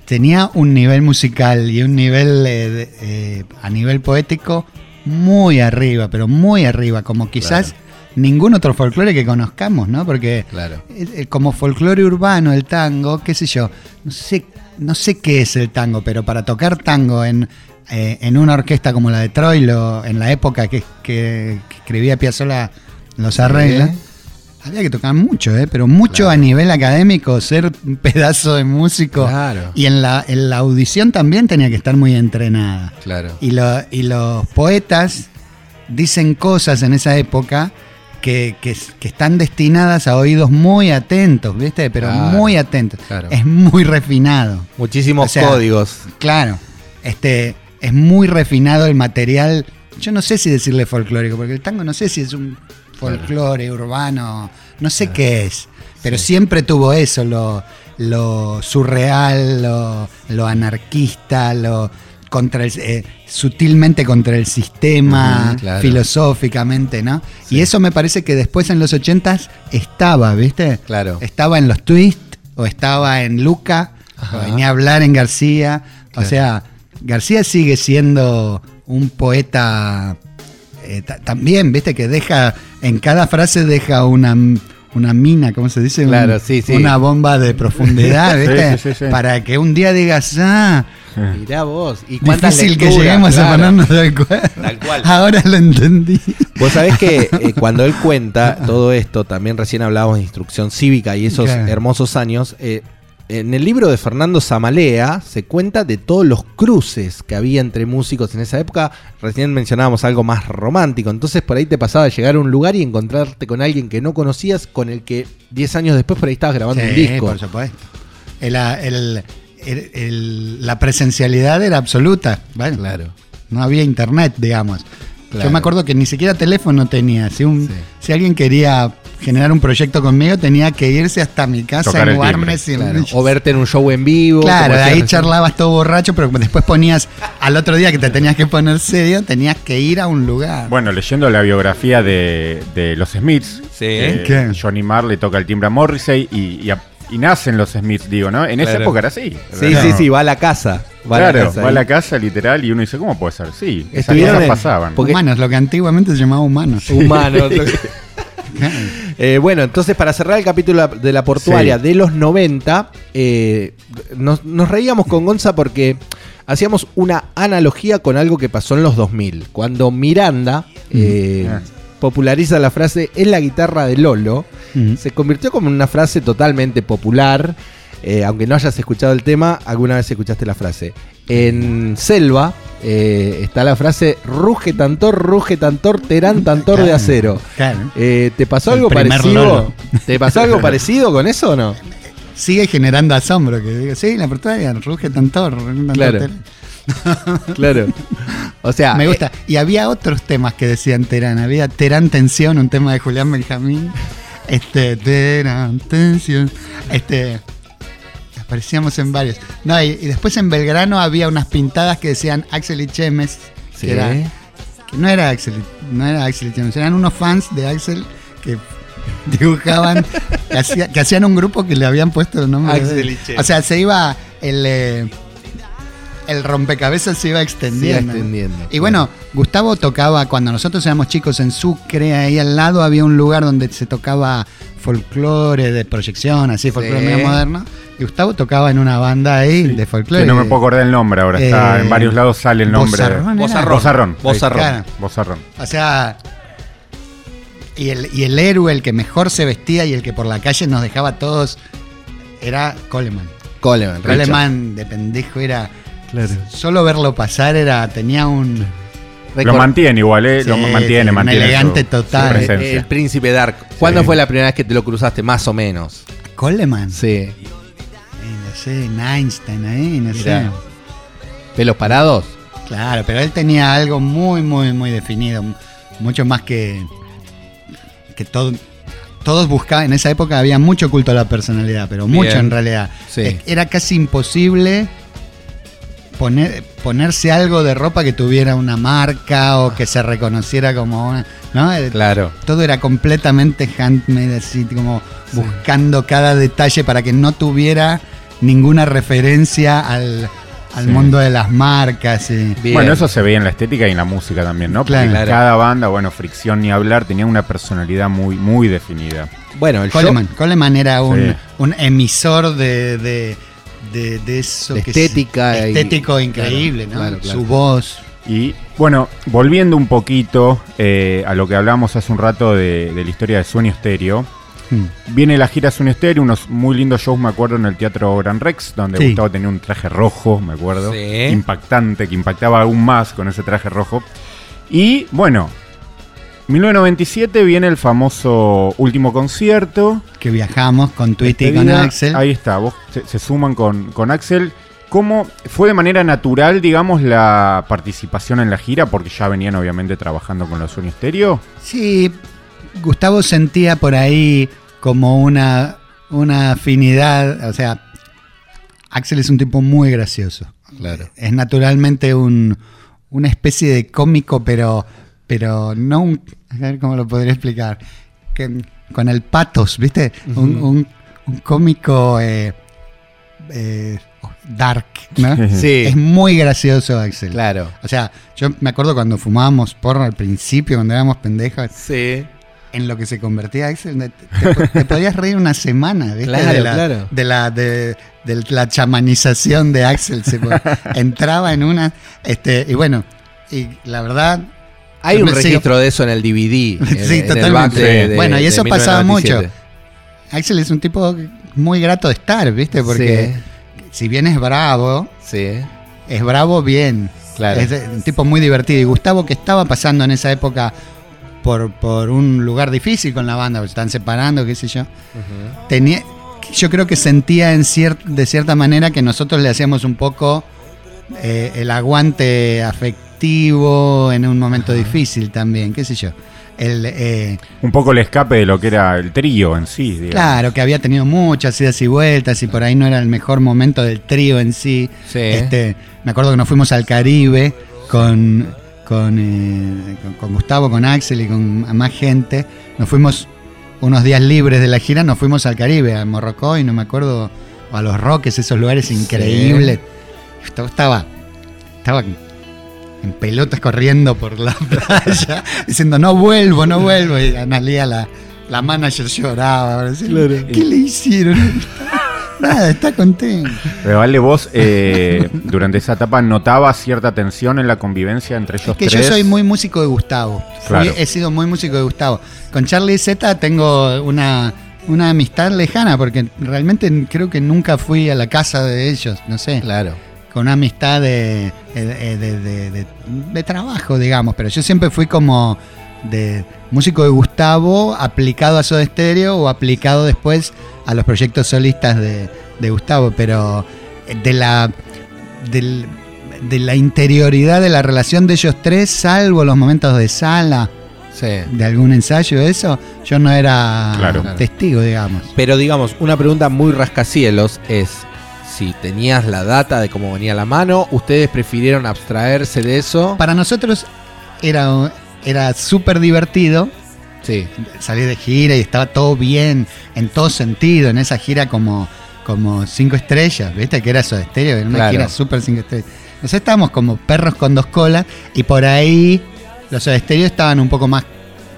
tenía un nivel musical y un nivel eh, de- eh, a nivel poético muy arriba, pero muy arriba, como quizás ningún otro folclore que conozcamos, ¿no? Porque Claro. eh, eh, como folclore urbano el tango, qué sé yo, no sé, no sé qué es el tango, pero para tocar tango en, en una orquesta como la de Troilo, en la época que, que- que escribía Piazzolla los arreglos, había que tocar mucho, ¿eh? pero mucho Claro. a nivel académico, ser un pedazo de músico. Claro. Y en la, en la audición también tenía que estar muy entrenada. Claro. Y, lo- y los poetas dicen cosas en esa época que, que- que están destinadas a oídos muy atentos, ¿viste? Pero Claro, muy atentos. claro. Es muy refinado. Muchísimos O sea, códigos. Claro. Este, es muy refinado el material. Yo no sé si decirle folclórico, porque el tango no sé si es un folclore urbano, no sé qué es. Pero siempre tuvo eso, lo, lo surreal, lo, lo anarquista, lo contra el, eh, sutilmente contra el sistema, claro. filosóficamente, ¿no? Y eso me parece que después en los ochentas estaba, ¿viste? Claro. Estaba en los twists, o estaba en Luca, Ajá. o venía a hablar en García. Claro. O sea, García sigue siendo un poeta eh, ta- también, ¿viste? Que deja, en cada frase deja una, una mina, ¿cómo se dice? Un- Claro, sí, sí. Una bomba de profundidad, Sí, ¿viste? sí, sí, sí. Para que un día digas, ah, Mirá vos. ¿Y difícil que lleguemos a Claro. ponernos de acuerdo. Tal cual. Ahora lo entendí. Vos sabés que eh, cuando él cuenta todo esto, también recién hablábamos de instrucción cívica y esos Claro. hermosos años, eh, en el libro de Fernando Zamalea se cuenta de todos los cruces que había entre músicos en esa época. Recién mencionábamos algo más romántico, entonces por ahí te pasaba llegar a un lugar y encontrarte con alguien que no conocías, con el que 10 años después por ahí estabas grabando un disco. por supuesto. El- el- el- el- la presencialidad era absoluta. Bueno, Claro. no había internet, digamos. Claro. Yo me acuerdo que ni siquiera teléfono tenía. Si, un, Sí. si alguien quería generar un proyecto conmigo, tenía que irse hasta mi casa Tocar en y- Claro. O verte en un show en vivo. Claro, como de ahí charlabas todo borracho, pero después ponías, al otro día que te tenías que poner serio, tenías que ir a un lugar. Bueno, leyendo la biografía de, de los Smiths, Sí. eh, ¿Qué? Johnny Marr le toca el timbre a Morrissey y, y a- y nacen los Smiths, digo, ¿no? En esa época era así. Sí, sí, sí, va a la casa. Va a claro, la casa va a la casa literal y uno dice, ¿cómo puede ser? Sí, esas Estuvieron cosas pasaban. porque- humanos, lo que antiguamente se llamaba humanos. Humanos. Eh, bueno, entonces para cerrar el capítulo de la portuaria Sí. de los 90, eh, nos, nos reíamos con Gonza porque hacíamos una analogía con algo que pasó en los 2000, cuando Miranda eh, Ah. populariza la frase es la guitarra de Lolo, se convirtió como en una frase totalmente popular. eh, aunque no hayas escuchado el tema, alguna vez escuchaste la frase. En Selva eh, está la frase ruge tantor, ruge tantor, terán tantor de acero. claro. Eh, ¿Te pasó algo parecido? Lolo. ¿Te pasó algo parecido con eso o no? Sigue generando asombro, que digo, sí, la portuaria, ruge tanto, ruge tanto. Claro. Claro. O sea, Me eh, gusta. Y había otros temas que decían Terán. Había Terán Tensión, un tema de Julián Benjamín. Este, Terán Tensión. Este. Aparecíamos en varios. No, y, y después en Belgrano había unas pintadas que decían Axel y Chemes. sí. Que, era- que no era Axel, no era Axel y Chemes, eran unos fans de Axel que dibujaban, que, hacía- que hacían un grupo que le habían puesto el nombre. Axel y Chemes. O sea, se iba el. eh, el rompecabezas se iba extendiendo. Se iba extendiendo, Y bueno, Gustavo tocaba, cuando nosotros éramos chicos en Sucre, ahí al lado había un lugar donde se tocaba folclore de proyección, así, folclore Sí. medio moderno. Y Gustavo tocaba en una banda ahí de folclore. Que no me puedo acordar el nombre ahora. Está Eh, en varios lados sale el nombre. Bozarrón. Bozarrón. O sea, y el, y el héroe, el que mejor se vestía y el que por la calle nos dejaba a todos, era Coleman. Coleman. Richard. Coleman de pendejo era. Claro. Solo verlo pasar era. tenía un. Lo mantiene igual, ¿eh? Sí, lo mantiene, sí, un mantiene. elegante su- total. su el, presencia. el príncipe Dark. ¿Cuándo Sí. fue la primera vez que te lo cruzaste, más o menos? Coleman. Sí. No sé, en Einstein ahí, no Mirá. sé. ¿Pelos parados? Claro, pero él tenía algo muy, muy, muy definido. Mucho más que. que todo. Todos buscaban, en esa época había mucho culto a la personalidad, pero mucho Bien. en realidad. Era casi imposible poner, ponerse algo de ropa que tuviera una marca o que se reconociera como una. ¿no? Eh, Claro. Todo era completamente handmade, así como buscando cada detalle para que no tuviera ninguna referencia al, al Sí. mundo de las marcas. y-. Bueno, eso se veía en la estética y en la música también, ¿no? Claro. Porque cada banda, bueno, Fricción ni hablar, tenía una personalidad muy, muy definida. Bueno, el show- Coleman, Coleman era un, Sí. un emisor de, de, de- de eso De que estética es y- estético increíble, Claro, ¿no? claro, claro. Su voz. Y bueno, volviendo un poquito eh, a lo que hablamos hace un rato de, de la historia de Sueño Estéreo, Hmm. viene la gira Sueño Estéreo, unos muy lindos shows, me acuerdo, en el Teatro Gran Rex, donde Sí. Gustavo tenía un traje rojo, me acuerdo, Sí. impactante, que impactaba aún más con ese traje rojo. Y bueno, 1997 viene el famoso último concierto. Que viajamos con Tweety y con. Axel. Ahí está, vos se, se suman con, con Axel. ¿Cómo fue de manera natural, digamos, la participación en la gira? Porque ya venían obviamente trabajando con los Sueños Estéreo. Sí, Gustavo sentía por ahí como una, una afinidad, o sea, Axel es un tipo muy gracioso. Claro. Es naturalmente un, una especie de cómico, pero, pero no un... A ver cómo lo podría explicar. Que, con el patos, ¿viste? un, un- un cómico eh, eh, dark, ¿no? Sí. Es muy gracioso Axel. Claro. O sea, yo me acuerdo cuando fumábamos porro al principio, cuando éramos pendejos, Sí. en lo que se convertía Axel, te, te- te podías reír una semana, ¿viste? Claro, de la, claro. De la, de, de la chamanización de Axel. Se entraba en una. Este, y bueno, y la verdad. Hay un registro de eso en el DVD. en- Sí, en totalmente. de- de- Bueno, y eso pasaba 1997. Axel es un tipo muy grato de estar, ¿viste? Porque si bien es bravo, Sí. es bravo bien. Claro. Es un tipo muy divertido. Y Gustavo, que estaba pasando en esa época por, por un lugar difícil con la banda, porque se están separando, qué sé yo, tenía, yo creo que sentía en cier- de cierta manera que nosotros le hacíamos un poco eh, el aguante afectivo en un momento difícil también, qué sé yo. El, eh, Un poco el escape de lo que era el trío en sí, digamos. claro, que había tenido muchas idas y vueltas y por ahí no era el mejor momento del trío en sí. Sí. Este, me acuerdo que nos fuimos al Caribe con, con, eh, con- con Gustavo, con Axel y con más gente. Nos fuimos unos días libres de la gira, nos fuimos al Caribe, a Morrocoy, no me acuerdo, o a los Roques, esos lugares increíbles. Gustavo estaba, estaba en pelotas corriendo por la playa, diciendo no vuelvo, no vuelvo. Y Analía, la, la manager, lloraba. ¿Qué le hicieron? Nada, está contento. Pero vale, vos eh, durante esa etapa notabas cierta tensión en la convivencia entre ellos Es que tres. yo soy muy músico de Gustavo. Fui- he sido muy músico de Gustavo. Con Charlie Z tengo una, una amistad lejana porque realmente creo que nunca fui a la casa de ellos, no sé. Claro. Con una amistad de, de, de- de- de- de trabajo, digamos. Pero yo siempre fui como de músico de Gustavo aplicado a Soda Stereo o aplicado después a los proyectos solistas de, de Gustavo. Pero de la del, de la interioridad de la relación de ellos tres, salvo los momentos de sala, Sí. de algún ensayo, eso, yo no era Claro. testigo, digamos. Pero digamos, una pregunta muy rascacielos es si tenías la data de cómo venía la mano, ustedes prefirieron abstraerse de eso. Para nosotros era, era súper divertido Sí. salir de gira y estaba todo bien en todo sentido, en esa gira como, como cinco estrellas, ¿viste? Que era eso de estéreo, era una Claro. gira súper cinco estrellas. Nosotros estábamos como perros con dos colas y por ahí los de estéreo estaban un poco más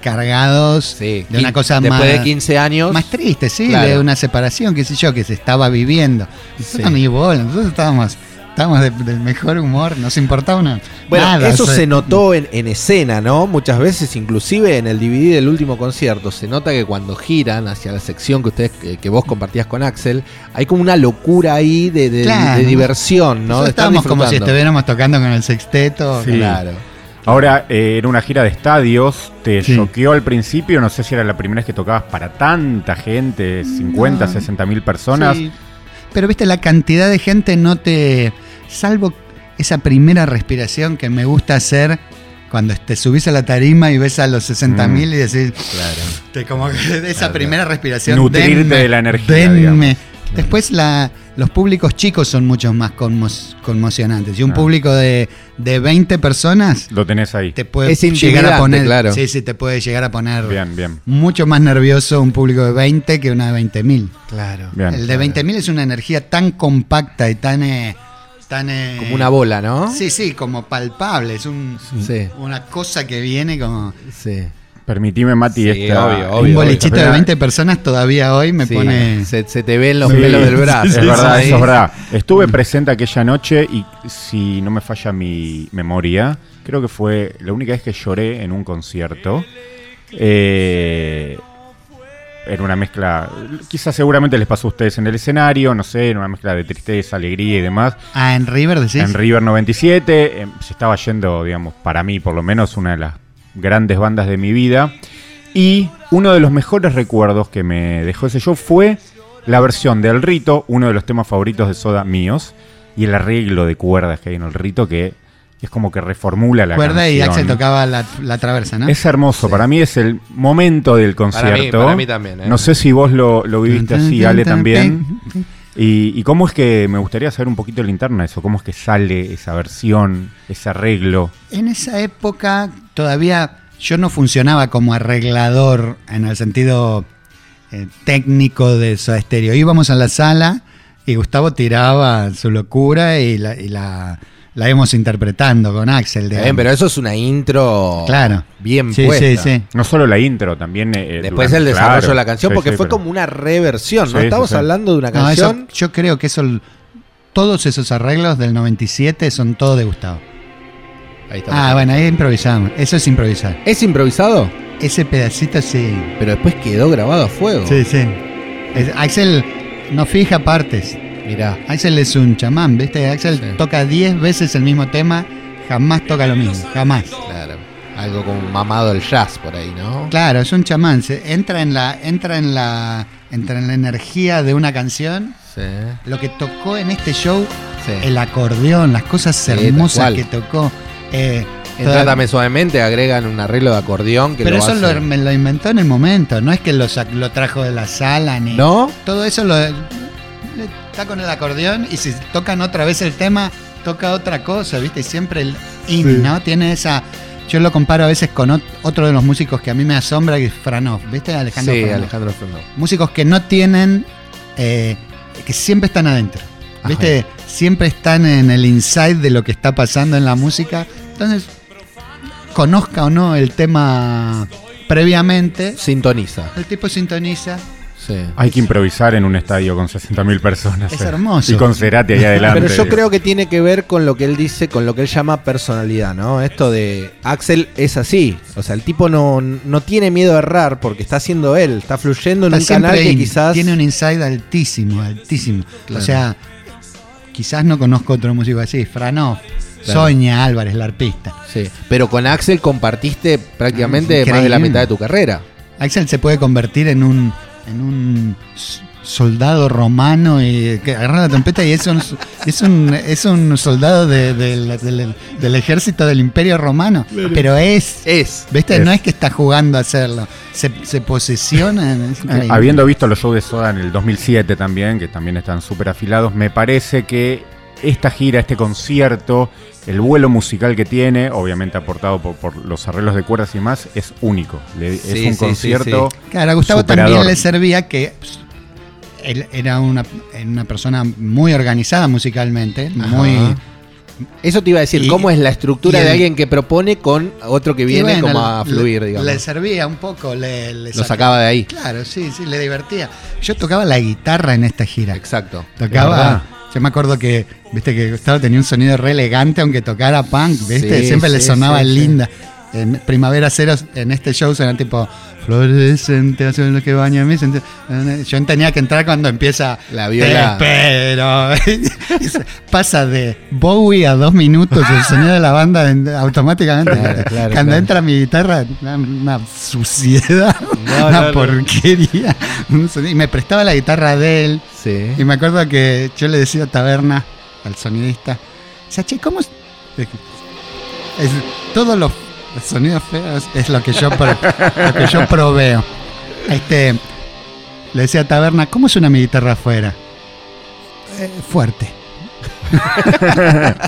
cargados Sí. de una cosa Después más, de 15 años. más triste, sí, Claro. de una separación, qué sé yo, que se estaba viviendo. Nosotros Sí. ni bola, nosotros estábamos, estábamos de- del mejor humor, nos importaba una, Bueno, nada. eso o sea, se notó en, en escena, ¿no? Muchas veces, inclusive en el DVD del último concierto, se nota que cuando giran hacia la sección que ustedes, que, que vos compartías con Axel, hay como una locura ahí de, de- Claro. de diversión, ¿no? estábamos como si estuviéramos tocando con el sexteto. Sí. Claro. Ahora, eh, era una gira de estadios, te Sí. choqueó al principio, no sé si era la primera vez que tocabas para tanta gente, 50, No. 60 mil personas. Sí. Pero viste, la cantidad de gente no te. Salvo esa primera respiración que me gusta hacer cuando te subís a la tarima y ves a los 60 mil Mm. y decís. Claro. Te como esa Claro. primera respiración. Nutrirte denme, de la energía, denme. digamos. Después la, los públicos chicos son mucho más conmo- conmocionantes. Y un Ah. público de, de 20 personas Lo tenés ahí. te puede Es llegar a poner. claro. Sí, sí, te puede llegar a poner Bien, bien. mucho más nervioso un público de 20 que una de 20 mil. Claro. Bien. El de 20.000 es una energía tan compacta y tan. eh, tan eh, Como una bola, ¿no? Sí, sí, como palpable. Es un, Sí. una cosa que viene como. Sí. Permitime, Mati, Sí, esta- obvio, un bolichito de esta- 20 personas todavía hoy me Sí. pone. Se, se te ven los Sí, pelos del brazo. Es verdad, eso es verdad. Estuve presente aquella noche y si no me falla mi memoria, creo que fue la única vez que lloré en un concierto. Eh, era una mezcla, quizás seguramente les pasó a ustedes en el escenario, no sé, era una mezcla de tristeza, alegría y demás. Ah, en River decís. En River 97 eh, se estaba yendo, digamos, para mí por lo menos una de las grandes bandas de mi vida. Y uno de los mejores recuerdos que me dejó ese show fue la versión del Rito, uno de los temas favoritos de Soda míos, y el arreglo de cuerdas que hay en el Rito que es como que reformula la Cuerda y canción. Axel tocaba la, la traversa, ¿no? Es hermoso, para mí es el momento del concierto. Para mí- para mí también, ¿eh? No sé si vos lo, lo viviste así, Ale también. Y, cómo es que me gustaría saber un poquito de eso, cómo es que sale esa versión, ese arreglo. En esa época todavía yo no funcionaba como arreglador en el sentido eh, técnico de Soda Stereo. Íbamos a la sala y Gustavo tiraba su locura y la, la íbamos interpretando con Axel. Bien, pero eso es una intro Claro. bien Sí, puesta. sí, sí. No solo la intro, también. eh, Después durante- el desarrollo claro, de la canción, porque sí, fue pero- como una reversión, ¿no? Sí, Estamos sí, sí. hablando de una No, eso- canción. yo creo que eso, todos esos arreglos del 97 son todos de Gustavo. Ahí está. Ah, bueno, ahí improvisamos. Eso es improvisar. ¿Es improvisado? Ese pedacito sí. Pero después quedó grabado a fuego. Sí, sí. Es- Axel no fija partes. Mirá. Axel es un chamán, ¿viste? Axel Sí. toca 10 veces el mismo tema, jamás toca lo mismo, jamás. Claro. Algo como mamado el jazz por ahí, ¿no? Claro, es un chamán, se entra en la entra en la entra en la energía de una canción. Sí. Lo que tocó en este show, sí. el acordeón, las cosas hermosas que tocó. eh, En Trátame Suavemente agregan un arreglo de acordeón que pero lo eso hace- lo, me lo inventó en el momento, no es que lo, trajo de la sala ni ¿No? todo eso lo está con el acordeón y si tocan otra vez el tema toca otra cosa viste y siempre el in no tiene esa yo lo comparo a veces con ot- otro de los músicos que a mí me asombra que es Franov viste Alejandro sí, Franov? Alejandro Fernández. músicos que no tienen eh, que siempre están adentro viste siempre están en el inside de lo que está pasando en la música. Entonces conozca o no el tema previamente Sintoniza. el tipo sintoniza Sí. Hay que improvisar en un estadio con 60.000 personas. Es eh. hermoso. Y con Cerati ahí adelante. Pero yo creo que tiene que ver con lo que él dice, con lo que él llama personalidad, ¿no? Esto de Axel es así. O sea, el tipo no, no tiene miedo a errar porque está haciendo él, está fluyendo en Está un canal que in- quizás. tiene un inside altísimo, altísimo. Claro. O sea, quizás no conozco otro músico así. Franov, Claro. Soña Álvarez, la arpista. Sí. Pero con Axel compartiste prácticamente más de la mitad de tu carrera. Axel se puede convertir en un en un soldado romano y que agarra la trompeta y es un, es un, es un soldado de- del- ejército del imperio romano. Pero es, Es. ¿viste? Es. No es que está jugando a hacerlo. Se, se posesiona. es Eh, habiendo visto los shows de Soda en el 2007 también, que también están súper afilados, me parece que esta gira, este concierto, el vuelo musical que tiene, obviamente aportado por, por los arreglos de cuerdas y más, es único. Le- Sí, es sí, un sí, concierto. Claro, a Gustavo superador. también le servía que pues, él era una, una persona muy organizada musicalmente, muy... Eso te iba a decir, Y- ¿cómo es la estructura el- de alguien que propone con otro que viene bueno, como a le- fluir, le, digamos? Le servía un poco, le, le Lo sacaba de ahí. Claro, sí, sí, le divertía. Yo tocaba la guitarra en esta gira. Exacto. Tocaba. Yo me acuerdo que, viste, que Gustavo tenía un sonido re elegante, aunque tocara punk, viste, Sí, siempre le sonaba linda. En Primavera Cero, en este show suena tipo fluorescente, hace lo que baña mi sentido". Yo tenía que entrar cuando empieza La viola. Te espero. Pasa de Bowie a dos minutos el sonido de la banda en- automáticamente. Claro, claro, cuando claro. entra mi guitarra, una, una suciedad, No, una no, porquería. Y me prestaba la guitarra de él. Sí. Y me acuerdo que yo le decía a Taberna, al sonidista, o sea, che, ¿cómo es? es- todos los sonidos feos es lo que yo, pro- lo que yo proveo. Este, le decía a Taberna, ¿cómo suena mi guitarra afuera? "Eh, fuerte.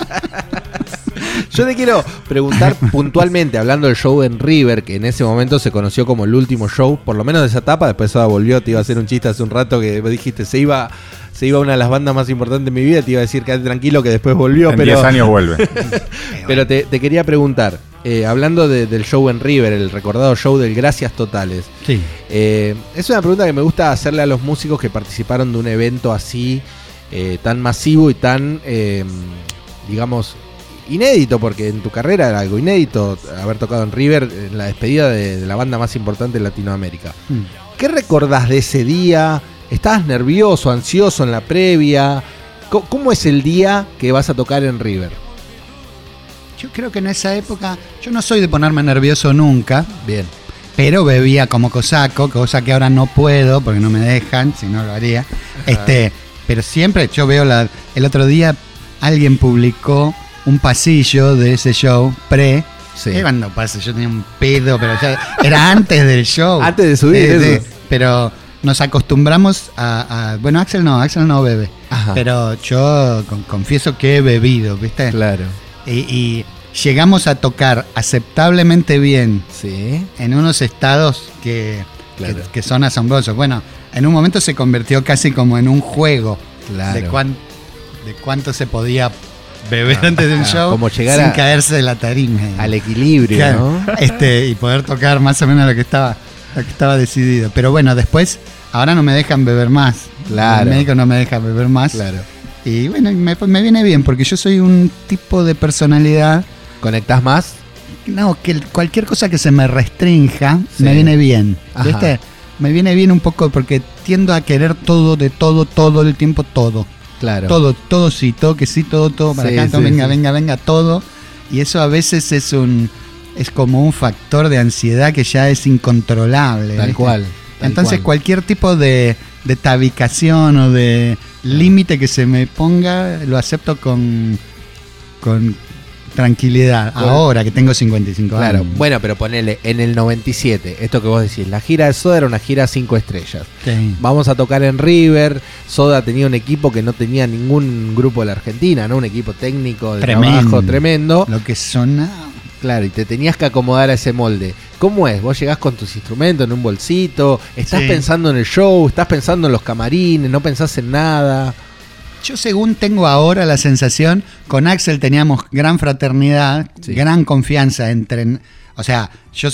Yo te quiero preguntar puntualmente, hablando del show en River, que en ese momento se conoció como el último show, por lo menos de esa etapa, después Soda volvió, te iba a hacer un chiste hace un rato que vos dijiste, se iba, se iba a una de las bandas más importantes de mi vida, te iba a decir, quédate tranquilo que después volvió, En pero, 10 años vuelve. pero te, te quería preguntar, eh, hablando de- del show en River, el recordado show del Gracias Totales, Sí. eh, es una pregunta que me gusta hacerle a los músicos que participaron de un evento así, eh, tan masivo y tan, eh, digamos, inédito, porque en tu carrera era algo inédito haber tocado en River en la despedida de, de la banda más importante de Latinoamérica. Mm. ¿Qué recordás de ese día? ¿Estabas nervioso, ansioso en la previa? ¿Cómo es el día que vas a tocar en River? Yo creo que en esa época, yo no soy de ponerme nervioso nunca, Bien. pero bebía como cosaco, cosa que ahora no puedo porque no me dejan, si no lo haría. Este, pero siempre yo veo la el otro día alguien publicó un pasillo de ese show pre Sí. Eh, cuando pasa, yo tenía un pedo, pero ya era antes del show. Antes de subir, Eh, eso. pero nos acostumbramos a, a- Bueno, Axel no, Axel no bebe. Ajá. Pero yo con- confieso que he bebido, ¿viste? Claro. Y, y llegamos a tocar aceptablemente bien Sí. en unos estados que, Claro. que, que son asombrosos. Bueno, en un momento se convirtió casi como en un juego Claro. de, cuán- de cuánto se podía beber antes del claro, show como llegar sin a- caerse de la tarima. Al equilibrio, Claro, ¿no? este, y poder tocar más o menos lo que estaba, lo que estaba decidido. Pero bueno, después, ahora no me dejan beber más. Claro. El médico no me deja beber más. Claro. Y bueno, me, me viene bien, porque yo soy un tipo de personalidad. ¿Conectás más? No, que cualquier cosa que se me restrinja Sí. me viene bien. Ajá. ¿Viste? Me viene bien un poco porque tiendo a querer todo, de todo, todo el tiempo, todo. Claro. Todo, todo sí, todo que sí, todo, todo para Sí, acá, todo, sí, venga, venga, venga, todo. Y eso a veces es un es como un factor de ansiedad que ya es incontrolable. Tal ¿viste? cual. tal Entonces cual. cualquier tipo de, de tabicación o de límite que se me ponga, lo acepto con, con tranquilidad. Ahora que tengo 55 Claro, años. bueno, pero ponele en el 97, esto que vos decís, la gira de Soda era una gira cinco estrellas. Sí. Vamos a tocar en River. Soda tenía un equipo que no tenía ningún grupo de la Argentina, ¿no? Un equipo técnico de Tremendo. trabajo tremendo. Lo que sonaba. Claro, y te tenías que acomodar a ese molde. ¿Cómo es? Vos llegás con tus instrumentos en un bolsito, estás Sí. pensando en el show, estás pensando en los camarines, no pensás en nada. Yo según tengo ahora la sensación, con Axel teníamos gran fraternidad, Sí. gran confianza entre... O sea, yo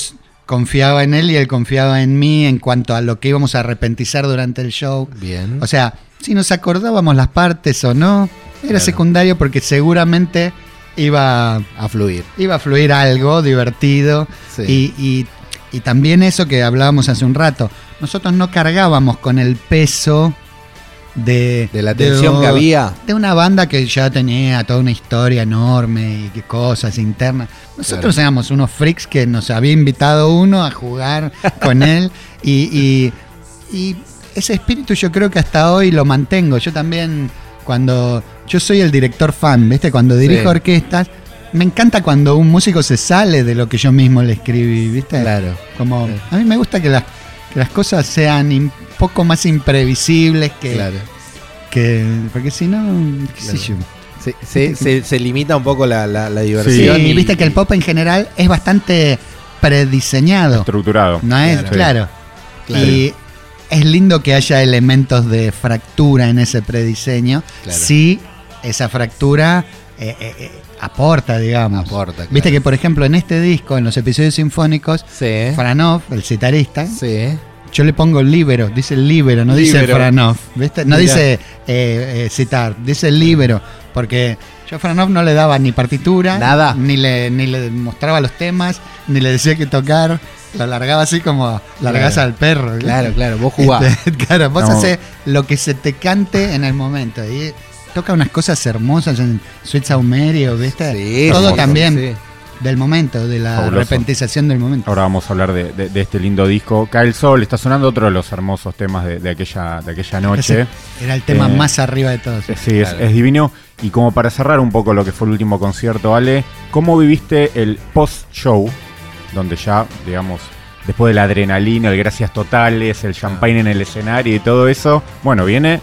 confiaba en él y él confiaba en mí en cuanto a lo que íbamos a arrepentizar durante el show. Bien. O sea, si nos acordábamos las partes o no, era Claro. secundario porque seguramente iba, a fluir. iba a fluir algo divertido. Sí. Y, y- y también eso que hablábamos hace un rato, nosotros no cargábamos con el peso de, De la tensión de- que había. de una banda que ya tenía toda una historia enorme y cosas internas. Nosotros Claro. éramos unos freaks que nos había invitado uno a jugar con él y, y- y ese espíritu yo creo que hasta hoy lo mantengo. Yo también, cuando yo soy el director fan, ¿viste? Cuando dirijo Sí. orquestas, me encanta cuando un músico se sale de lo que yo mismo le escribí, ¿viste? Claro. Como, Sí. a mí me gusta que las, que las cosas sean un poco más imprevisibles que, Claro. que porque si no, qué sé Claro. yo. Se, se- se- se limita un poco la, la- la Sí, y- viste que el pop en general es bastante prediseñado. Estructurado. No es, Claro. claro. Claro. Y es lindo que haya elementos de fractura en ese prediseño. Claro. Si esa fractura eh, eh, eh, aporta, digamos. Aporta, claro. Viste que, por ejemplo, en este disco, en los episodios sinfónicos, Sí. Franov, el citarista, Sí. yo le pongo libero, dice libero, no dice. Franov, ¿viste? No Mirá. dice eh, citar, dice libero, porque yo a Franov no le daba ni partitura, Nada. ni le, ni le mostraba los temas, ni le decía que tocar, lo largaba así como largas Claro. al perro. ¿viste? Claro, claro, vos jugás. Claro, vos No. haces lo que se te cante en el momento. Y toca unas cosas hermosas en Sweet Saumerio, ¿viste? Sí, Todo también sí. del momento, de la Fabuloso. repentización del momento. Ahora vamos a hablar de, de- de este lindo disco. Cae el sol, está sonando otro de los hermosos temas de, de aquella, de aquella noche. Ese Era el tema Eh, más arriba de todos. Sí, es, divino. Y como para cerrar un poco lo que fue el último concierto, Ale, ¿cómo viviste el post-show? Donde ya, digamos, después de la adrenalina, el gracias totales, el champagne en el escenario y todo eso, bueno, viene.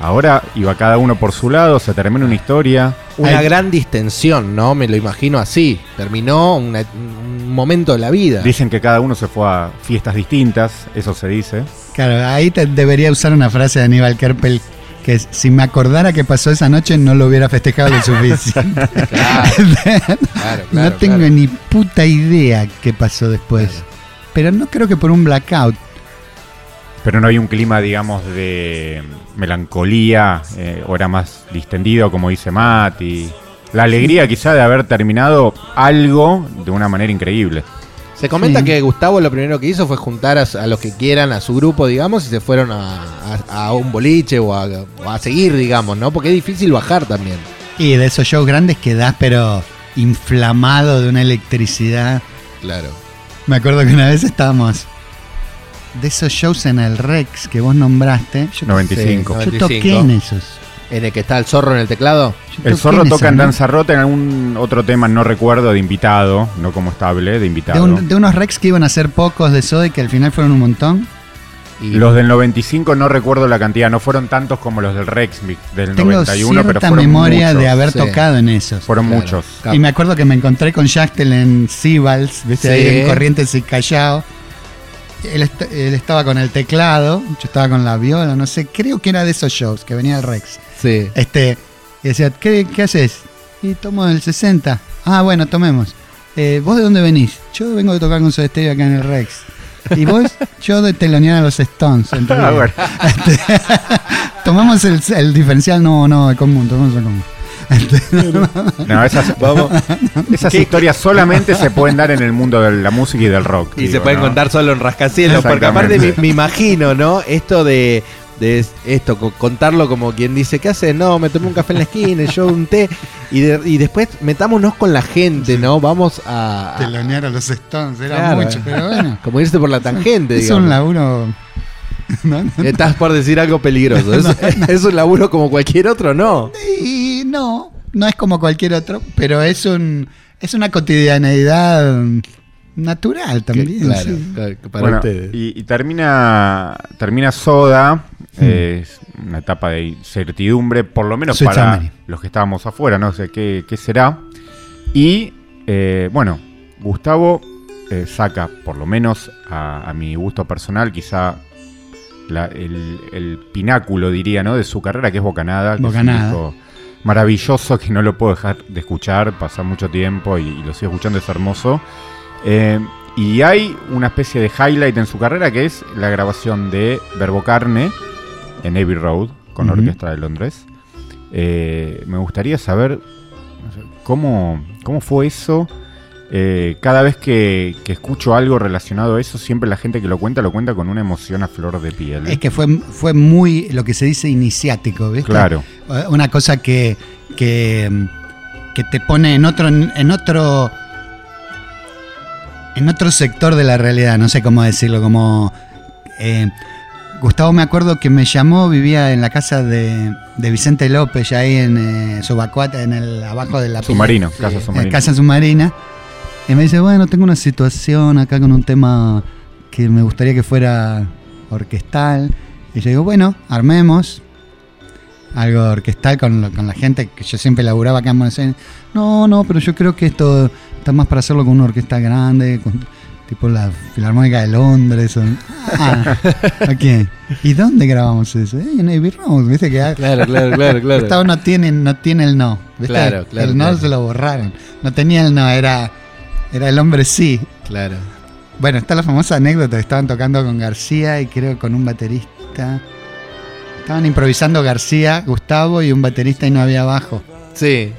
Ahora iba cada uno por su lado, se termina una historia. Una Hay- gran distensión, ¿no? Me lo imagino así. Terminó una- un momento de la vida. Dicen que cada uno se fue a fiestas distintas, eso se dice. Claro, ahí te debería usar una frase de Aníbal Kerpel que es, si me acordara que pasó esa noche no lo hubiera festejado lo suficiente. Claro, claro, no claro, tengo claro. ni puta idea qué pasó después. Claro. Pero no creo que por un blackout. Pero no hay un clima, digamos, de melancolía, eh, o era más distendido, como dice Matt, y la alegría quizá de haber terminado algo de una manera increíble. Se comenta Sí. que Gustavo lo primero que hizo fue juntar a, a los que quieran, a su grupo, digamos, y se fueron a, a- a un boliche o a, o a seguir, digamos, ¿no? Porque es difícil bajar también. Y de esos shows grandes quedás pero inflamado de una electricidad. Claro. Me acuerdo que una vez estábamos de esos shows en el Rex que vos nombraste. Yo, 95. Sí, yo 95. toqué en esos. En el que está el zorro en el teclado. Yo El zorro en toca en. Danza Rota en algún otro tema, no recuerdo, de invitado, no como estable, de De, invitado. un- de unos Rex que iban a ser pocos de y que al final fueron un montón. Y Los del 95 no recuerdo la cantidad, no fueron tantos como los del Rex del Tengo 91, pero cierta fueron memoria muchos. de haber Sí. tocado en esos. Fueron Claro. muchos. Y me acuerdo que me encontré con Yachtel en Sibals, ¿viste? Sí. Ahí en Corrientes y Callao. Él, est- él estaba con el teclado, yo estaba con la viola, no sé, creo que era de esos shows que venía el Rex. Sí. Este, y decía, ¿qué, qué haces? Y tomo el 60. Ah, bueno, tomemos. Eh, ¿Vos de dónde venís? Yo vengo de tocar con Soda Stereo acá en el Rex. ¿Y vos? Yo de telonear a los Stones. en Ah, bueno. Tomamos el, el diferencial, no, no, el común, tomamos el común. No, esas, esas historias solamente se pueden dar en el mundo de la música y del rock. Y se pueden ¿no? contar solo en rascacielos, porque aparte me, imagino, ¿no? Esto de, de esto, co- contarlo como quien dice, ¿qué hace? No, me tomé un café en la esquina, yo un té, y, de- y después metámonos con la gente, ¿no? Vamos a, a- Telonear a los Stones, era Claro. mucho, pero bueno. como irse por la tangente, Es digamos. un laburo. ¿no? Estás por decir algo peligroso. Es, es un laburo como cualquier otro, ¿no? Y no, no es como cualquier otro, pero es un es una cotidianeidad natural también. claro, sí. claro, para Bueno, ustedes. y, y termina termina Soda, eh, es una etapa de incertidumbre, por lo menos para los que estábamos afuera, no sé qué, qué será. Y eh, bueno, Gustavo eh, saca, por lo menos a, a mi gusto personal, quizá la- el, el pináculo, diría, ¿no? de su carrera, que es Bocanada. que es un disco maravilloso que no lo puedo dejar de escuchar, pasa mucho tiempo y, y lo sigo escuchando, es hermoso. Eh, y hay una especie de highlight en su carrera que es la grabación de Verbo Carne en Abbey Road con la. Orquesta de Londres. Eh, me gustaría saber cómo, cómo fue eso. Eh, cada vez que, que escucho algo relacionado a eso, siempre la gente que lo cuenta lo cuenta con una emoción a flor de piel. Es que fue, fue muy lo que se dice iniciático, ¿viste? Claro. Eh, Una cosa que, que, que te pone en otro, en otro. En otro sector de la realidad, no sé cómo decirlo, como. eh, Gustavo me acuerdo que me llamó, vivía en la casa de, de Vicente López, ahí en eh, Subacuata, en el abajo de la Submarino, pila- casa submarina. Y me dice, bueno, tengo una situación acá con un tema que me gustaría que fuera orquestal. Y yo digo, bueno, armemos algo orquestal con, lo- con la gente que yo siempre laburaba acá en Buenos Aires. No, no, pero yo creo que esto está más para hacerlo con una orquesta grande, con, tipo la Filarmónica de Londres. o- ah, ok. ¿Y dónde grabamos eso? Eh, en Abbey Road, ¿viste? Que Claro, claro, claro, claro. Gustavo no tiene, no tiene el no. ¿viste? Claro, claro, El no claro. se lo borraron. No tenía el no, era, era el hombre sí. Claro. Bueno, está la famosa anécdota estaban tocando con García y creo con un baterista. Estaban improvisando García, Gustavo y un baterista y no había bajo. Sí.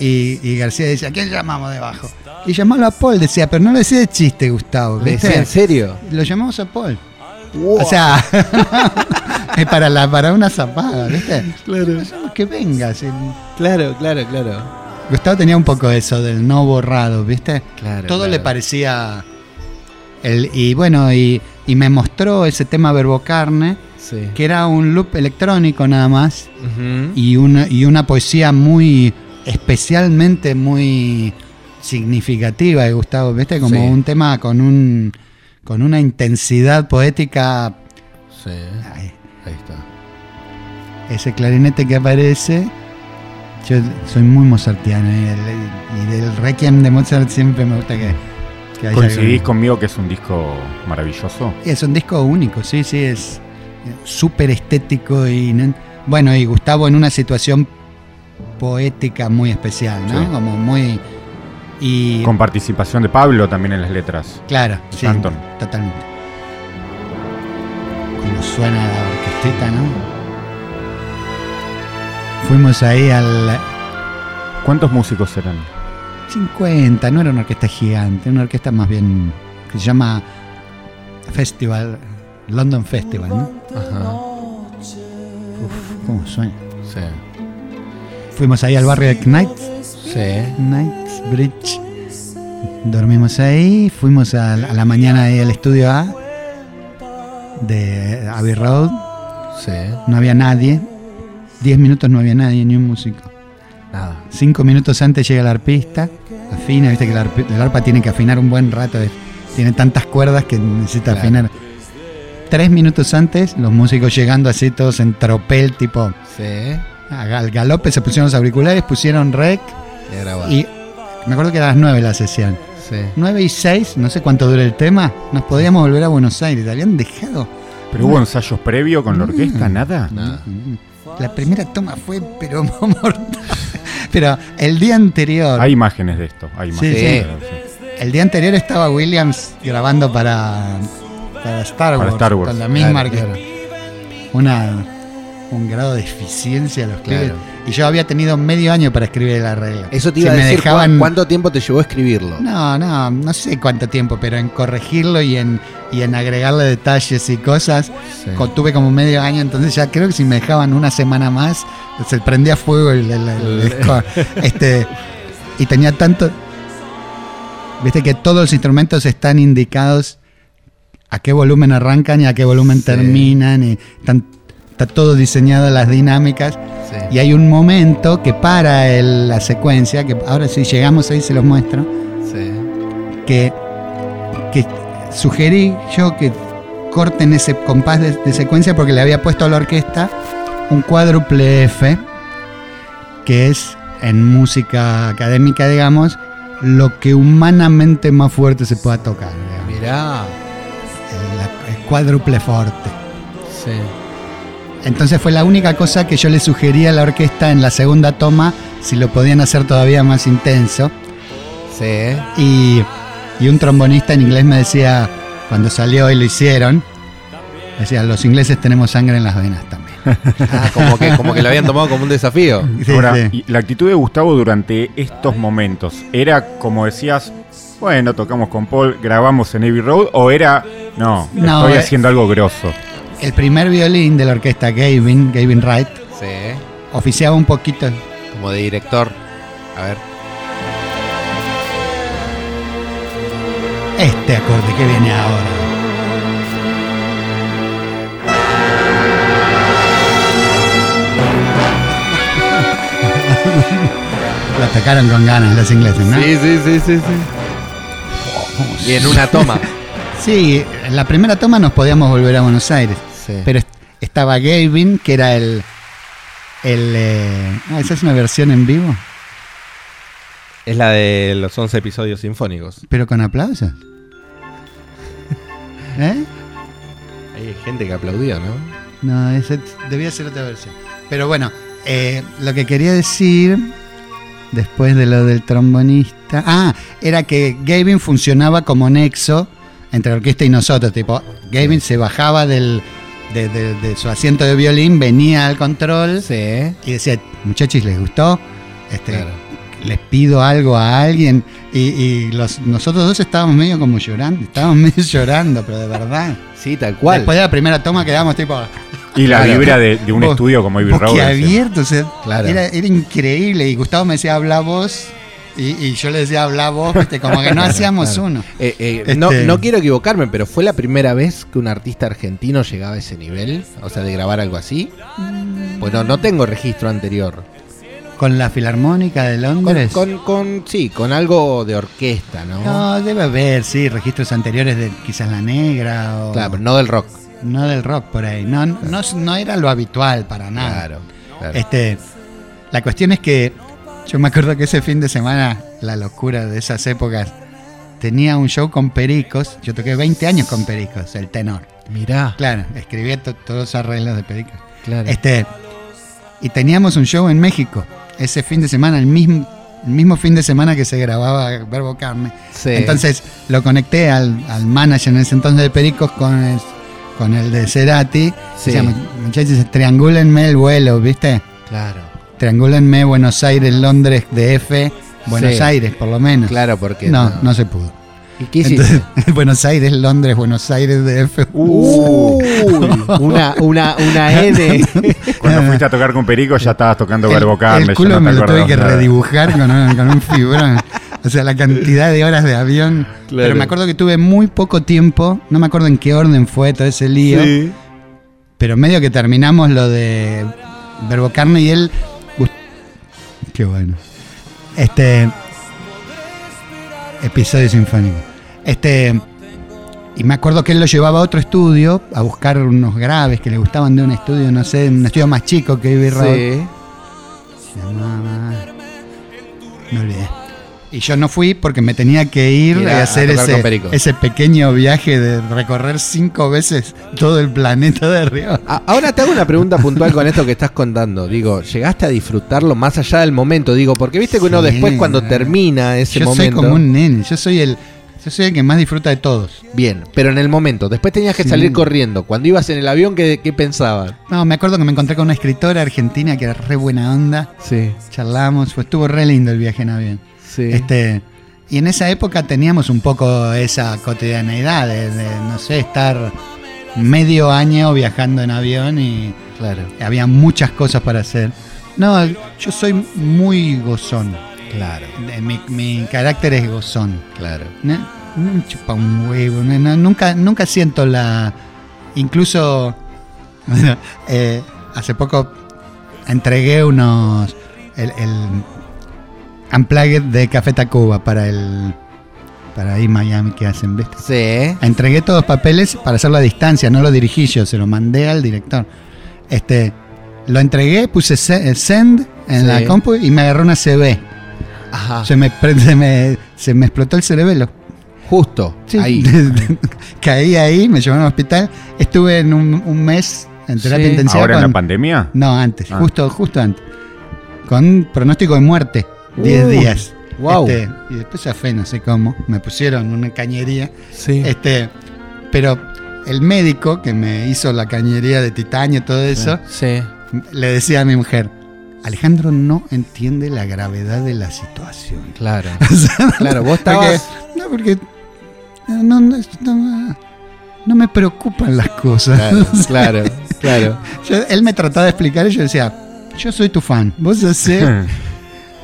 Y, y García decía, ¿a quién llamamos de bajo? Y llamalo a Paul, decía, pero no lo decía de chiste, Gustavo. ¿Le ¿viste? decía en serio? Lo llamamos a Paul. O sea, es para, la, para una zapada, ¿viste? Claro. Que venga. Claro, claro, claro. Gustavo tenía un poco eso del no borrado, ¿viste? Claro. Todo claro. le parecía. El, y bueno, y, y me mostró ese tema verbocarne, Sí. que era un loop electrónico nada más, y una, y una poesía muy, especialmente muy significativa de Gustavo, ¿viste? Como Sí. un tema con un con una intensidad poética. Sí. Ahí está. ese clarinete que aparece. Yo soy muy mozartiano y, el- y del Requiem de Mozart siempre me gusta que, que haya ¿Coincidís algo- conmigo que es un disco maravilloso? Es un disco único, sí, sí, es súper estético y no- bueno, y Gustavo en una situación poética muy especial, ¿no? Sí. Como muy y Con participación de Pablo también en las letras. claro, sí, Anton. totalmente. Como suena la orquestita, ¿no? Fuimos ahí al ¿Cuántos músicos eran? 50, no era una orquesta gigante, una orquesta más bien que se llama Festival, London Festival, ¿no? Ajá. Uf, ¿Cómo suena? Sí. Fuimos ahí al barrio de Knights, Sí. Knightsbridge. Dormimos ahí, fuimos a, la- a la mañana ahí al estudio A de Abbey Road. Sí. No había nadie. Diez minutos no había nadie, ni un músico. Nada. Cinco minutos antes llega el arpista, afina, viste que el, arpa tiene que afinar un buen rato, es- tiene tantas cuerdas que necesita Claro. afinar. Tres minutos antes, los músicos llegando así todos en tropel, tipo Sí. al galope, se pusieron los auriculares, pusieron rec Y me acuerdo que era a las nueve la sesión. Sí. 9 y 6, no sé cuánto dura el tema, nos podíamos volver a Buenos Aires, habían dejado. ¿Pero hubo ensayos previo con la orquesta? Mm. ¿Nada? Nada. La primera toma fue, pero mortal. Pero el día anterior, Hay imágenes de esto. Hay Sí, imágenes. sí. el día anterior estaba Williams grabando para, para Star Para Wars, Star Wars. con la misma Claro. Una, un grado de eficiencia los pibes. Claro. Y yo había tenido medio año para escribir el arreglo. Eso te Si iba a me decir, dejaban- ¿cuán- ¿cuánto tiempo te llevó a escribirlo? No, no, no sé cuánto tiempo, pero en corregirlo y en, y en agregarle detalles y cosas, Sí. tuve como medio año, entonces ya creo que si me dejaban una semana más, se prendía fuego el, el- este, y tenía tanto... Viste que todos los instrumentos están indicados a qué volumen arrancan y a qué volumen Sí. terminan, y están- está todo diseñado las dinámicas. Sí. Y hay un momento que para el- la secuencia, que ahora si llegamos ahí se los muestro, que, que sugerí yo que corten ese compás de, de secuencia porque le había puesto a la orquesta un cuádruple F, que es en música académica, digamos, lo que humanamente más fuerte se pueda tocar. digamos. Mirá. El, cuádruple forte. Sí. Entonces fue la única cosa que yo le sugerí a la orquesta en la segunda toma, si lo podían hacer todavía más intenso. Sí. Y, y un trombonista en inglés me decía, cuando salió y lo hicieron, decía, los ingleses tenemos sangre en las venas también. Ah, como que, como que lo habían tomado como un desafío. Sí, Ahora, sí. y la actitud de Gustavo durante estos momentos, ¿era como decías, bueno, tocamos con Paul, grabamos en Abbey Road? ¿O era, no, No, estoy eh. haciendo algo grosso? El primer violín de la orquesta Gavin, Gavin Wright, Sí. oficiaba un poquito. Como de director. A ver. este acorde que viene ahora. La tocaron con ganas los ingleses, ¿no? Sí, sí, sí, sí. sí. Oh, y en una toma. sí, en la primera toma nos podíamos volver a Buenos Aires. Pero estaba Gavin, que era el. el eh, ah, ¿Esa es una versión en vivo? Es la de los 11 episodios sinfónicos. Pero con aplausos. ¿Eh? Hay gente que aplaudió, ¿no? No, ese debía ser otra versión. Pero bueno, eh, lo que quería decir después de lo del trombonista. Ah, era que Gavin funcionaba como nexo entre la orquesta y nosotros. Tipo, Gavin se bajaba del, de, de- de su asiento de violín, venía al control Sí. y decía, muchachos, ¿les gustó? Este, Claro. Les pido algo a alguien. Y, y los, nosotros dos estábamos medio como llorando. Estábamos medio llorando, pero de verdad. Sí, tal cual. Después de la primera toma quedamos tipo... Y la Claro. vibra de, de un Vos- estudio como Abbey Road. abierto, o sea, Claro. era, era increíble. Y Gustavo me decía, habla vos. Y, y yo le decía, habla vos, viste, como que no hacíamos Claro. uno. Eh, eh, Este- no, no quiero equivocarme, pero ¿fue la primera vez que un artista argentino llegaba a ese nivel? O sea, de grabar algo así. Bueno, no tengo registro anterior. Con la Filarmónica de Londres. con, con- sí, con algo de orquesta, ¿no? No, debe haber, sí, registros anteriores de quizás La Negra o. Claro, pero no del rock. No del rock por ahí. No, no, no era lo habitual para nada. Claro. claro. Este, la cuestión es que yo me acuerdo que ese fin de semana, la locura de esas épocas, tenía un show con Pericos. Yo toqué 20 años con Pericos, el tenor. Mirá, Claro, escribía to- todos los arreglos de Pericos. claro. Este, y teníamos un show en México. Ese fin de semana, el mismo, el mismo fin de semana que se grababa Verbo Carne. Sí. Entonces lo conecté al, al manager en ese entonces de Pericos con el, con el de Cerati. Sí. Decía, muchachos, triangúlenme el vuelo, ¿viste? Claro. Triangúlenme Buenos Aires, Londres, DF, Buenos Sí. Aires, por lo menos. Claro, porque. no, no, se pudo. ¿Y qué hiciste? Entonces, Buenos Aires, Londres, Buenos Aires, DF. Uy, una, una, una N. Cuando fuiste a tocar con Perico ya estabas tocando el, Verbo Carne. el culo no me lo tuve que nada. redibujar con un, con un fibrón. O sea, la cantidad de horas de avión. Claro. Pero me acuerdo que tuve muy poco tiempo. No me acuerdo en qué orden fue todo ese lío. Sí. Pero medio que terminamos lo de Verbo Carne y él. Qué bueno. Este. Episodio sinfónico. Este. Y me acuerdo que él lo llevaba a otro estudio a buscar unos graves que le gustaban de un estudio, no sé, un estudio más chico que Abbey Road. Sí. Se llamaba. Me olvidé. Y yo no fui porque me tenía que ir a, a- a hacer con ese, ese pequeño viaje de recorrer cinco veces todo el planeta de arriba. A- Ahora te hago una pregunta puntual con esto que estás contando. Digo, ¿llegaste a disfrutarlo más allá del momento? Digo, porque viste que uno Sí. después cuando termina ese yo soy momento. como un nene, yo soy el, yo soy el que más disfruta de todos. Bien, pero en el momento, después tenías que Sí. salir corriendo. Cuando ibas en el avión, ¿qué, qué pensabas? No, me acuerdo que me encontré con una escritora argentina que era re buena onda. Sí, Charlamos, fue, estuvo re lindo el viaje en avión. Sí. Este, y en esa época teníamos un poco esa cotidianeidad de, de, no sé, estar medio año viajando en avión y claro, había muchas cosas para hacer. No, yo soy muy gozón. claro, Eh, Mi, mi carácter es gozón. claro. No, chupa un huevo. no, no, nunca, nunca siento la. Incluso. bueno, eh, hace poco entregué unos. El, el Unplugged de Café Tacuba para el. Para ahí Miami que hacen, ¿viste? Sí, Entregué todos los papeles para hacerlo a distancia, no lo dirigí yo, se lo mandé al director. Este, lo entregué, puse se- eh, send en Sí. la compu y me agarró una CB. ajá. Se me, se me, se me explotó el cerebelo. Justo, Sí. ahí. Caí ahí, me llevaron al hospital. Estuve en un, un mes en terapia Sí. intensiva. ¿Ahora en la pandemia? No, antes, Ah. justo, justo antes. Con pronóstico de muerte, 10 Uh, días. wow. Este, y después ya fue, no sé cómo. Me pusieron una cañería. Sí. Este, pero el médico que me hizo la cañería de titanio y todo eso, Sí. le decía a mi mujer, Alejandro no entiende la gravedad de la situación. Claro. O sea, Claro, vos porque- estabas. no, porque no, no, no, no- me preocupan las cosas. Claro, claro, claro. Yo- él me trataba de explicar y yo decía, yo soy tu fan, vos hacés,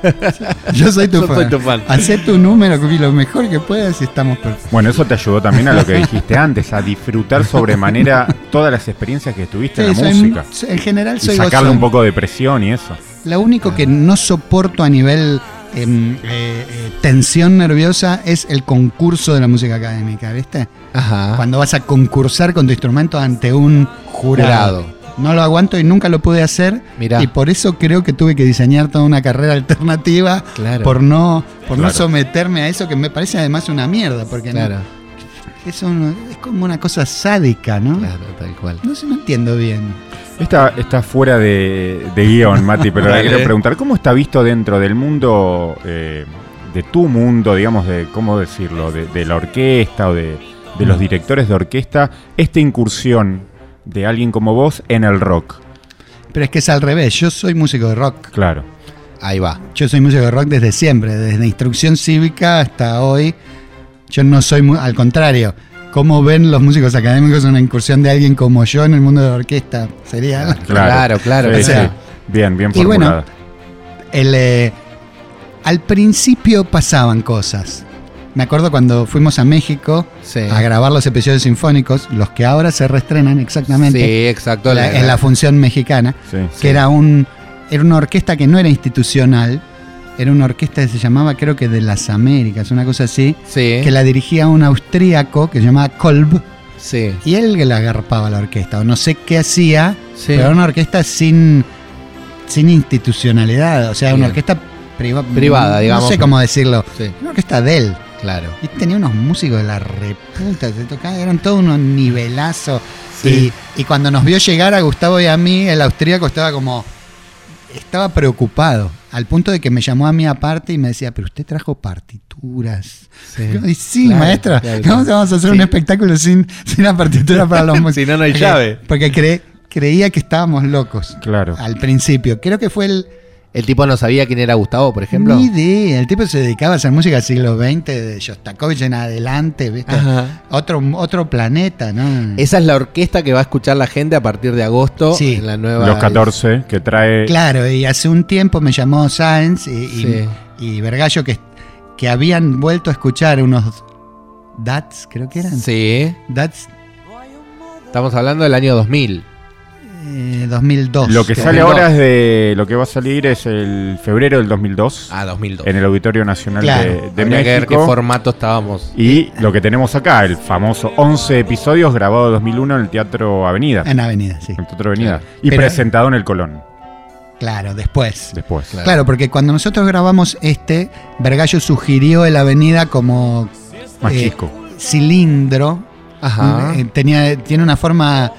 yo soy tu Yo fan. soy tu fan. Hacé tu número y lo mejor que puedas y estamos perfectos. Bueno, eso te ayudó también a lo que dijiste antes, a disfrutar sobremanera todas las experiencias que tuviste en la soy- música. en general Y soy sacarle gozón. un poco de presión y eso. Lo único que no soporto a nivel em, eh, eh, tensión nerviosa es el concurso de la música académica, ¿viste? Ajá. Cuando vas a concursar con tu instrumento ante un jurado. Jurado. No lo aguanto y nunca lo pude hacer. Mirá. Y por eso creo que tuve que diseñar toda una carrera alternativa Claro. por no por no someterme a eso que me parece además una mierda, porque no- Claro, es, un- es como una cosa sádica, ¿no? claro, tal cual. No sé, no entiendo bien. Está, está fuera de, de guion, Mati, pero le quiero preguntar, ¿cómo está visto dentro del mundo, eh, de tu mundo, digamos, de, ¿cómo decirlo?, de, de la orquesta o de, de los directores de orquesta, esta incursión de alguien como vos en el rock? Pero es que es al revés, yo soy músico de rock. Claro. Ahí va. Yo soy músico de rock desde siempre, desde instrucción cívica hasta hoy. Yo no soy, al contrario, ¿cómo ven los músicos académicos una incursión de alguien como yo en el mundo de la orquesta? Sería... Claro, claro, Sí, claro. sí. Bien, bien Y bueno, formulada. El, eh, al principio pasaban cosas. Me acuerdo cuando fuimos a México Sí. a grabar los episodios sinfónicos, los que ahora se reestrenan exactamente Sí, exacto. la- en la función mexicana, Sí. que era un era una orquesta que no era institucional, era una orquesta que se llamaba creo que de las Américas, una cosa así, Sí, que la dirigía un austríaco que se llamaba Kolb sí. y él que la agarpaba la orquesta, o no sé qué hacía, Sí. pero era una orquesta sin, sin institucionalidad, o sea, Bien. una orquesta priva- Privada, no digamos. sé cómo decirlo, Sí, una orquesta de él. Claro. Y tenía unos músicos de la reputa, se tocaba, eran todos unos nivelazos. Sí. Y, y cuando nos vio llegar a Gustavo y a mí, el austríaco estaba como. Estaba preocupado, al punto de que me llamó a mí aparte y me decía, pero usted trajo partituras. Y sí, Claro, maestra, claro, ¿cómo claro. vamos a hacer un espectáculo sin, sin la partitura para los músicos? Si no, no hay Porque- llave. Porque cre- creía que estábamos locos Claro. al principio. Creo que fue el, El tipo no sabía quién era Gustavo, por ejemplo. ni idea. El tipo se dedicaba a hacer música del siglo XX, de Shostakovich en adelante, ¿viste? Otro, otro planeta, ¿no? Esa es la orquesta que va a escuchar la gente a partir de agosto Sí. en la nueva. Los 14 que trae... Claro, y hace un tiempo me llamó Sáenz y, y, Sí. y Vergallo que, que habían vuelto a escuchar unos DATs, creo que eran. Sí. DATs Estamos hablando del año 2000. Eh, 2002. Lo que sale 2002. ahora es de... Lo que va a salir es el febrero del 2002 Ah, 2002. en el Auditorio Nacional Claro. de, de Habría que ver qué México. formato estábamos. Y lo que tenemos acá, el famoso 11 episodios grabado en 2001 en el Teatro Avenida. En Avenida, sí. En el Teatro Avenida. Claro. Y Pero- presentado en el Colón Claro, después. después. Claro. Claro, porque cuando nosotros grabamos este, Vergallo sugirió el Avenida como Más Eh, chico. cilindro. Ajá. Eh, tenía, tiene una forma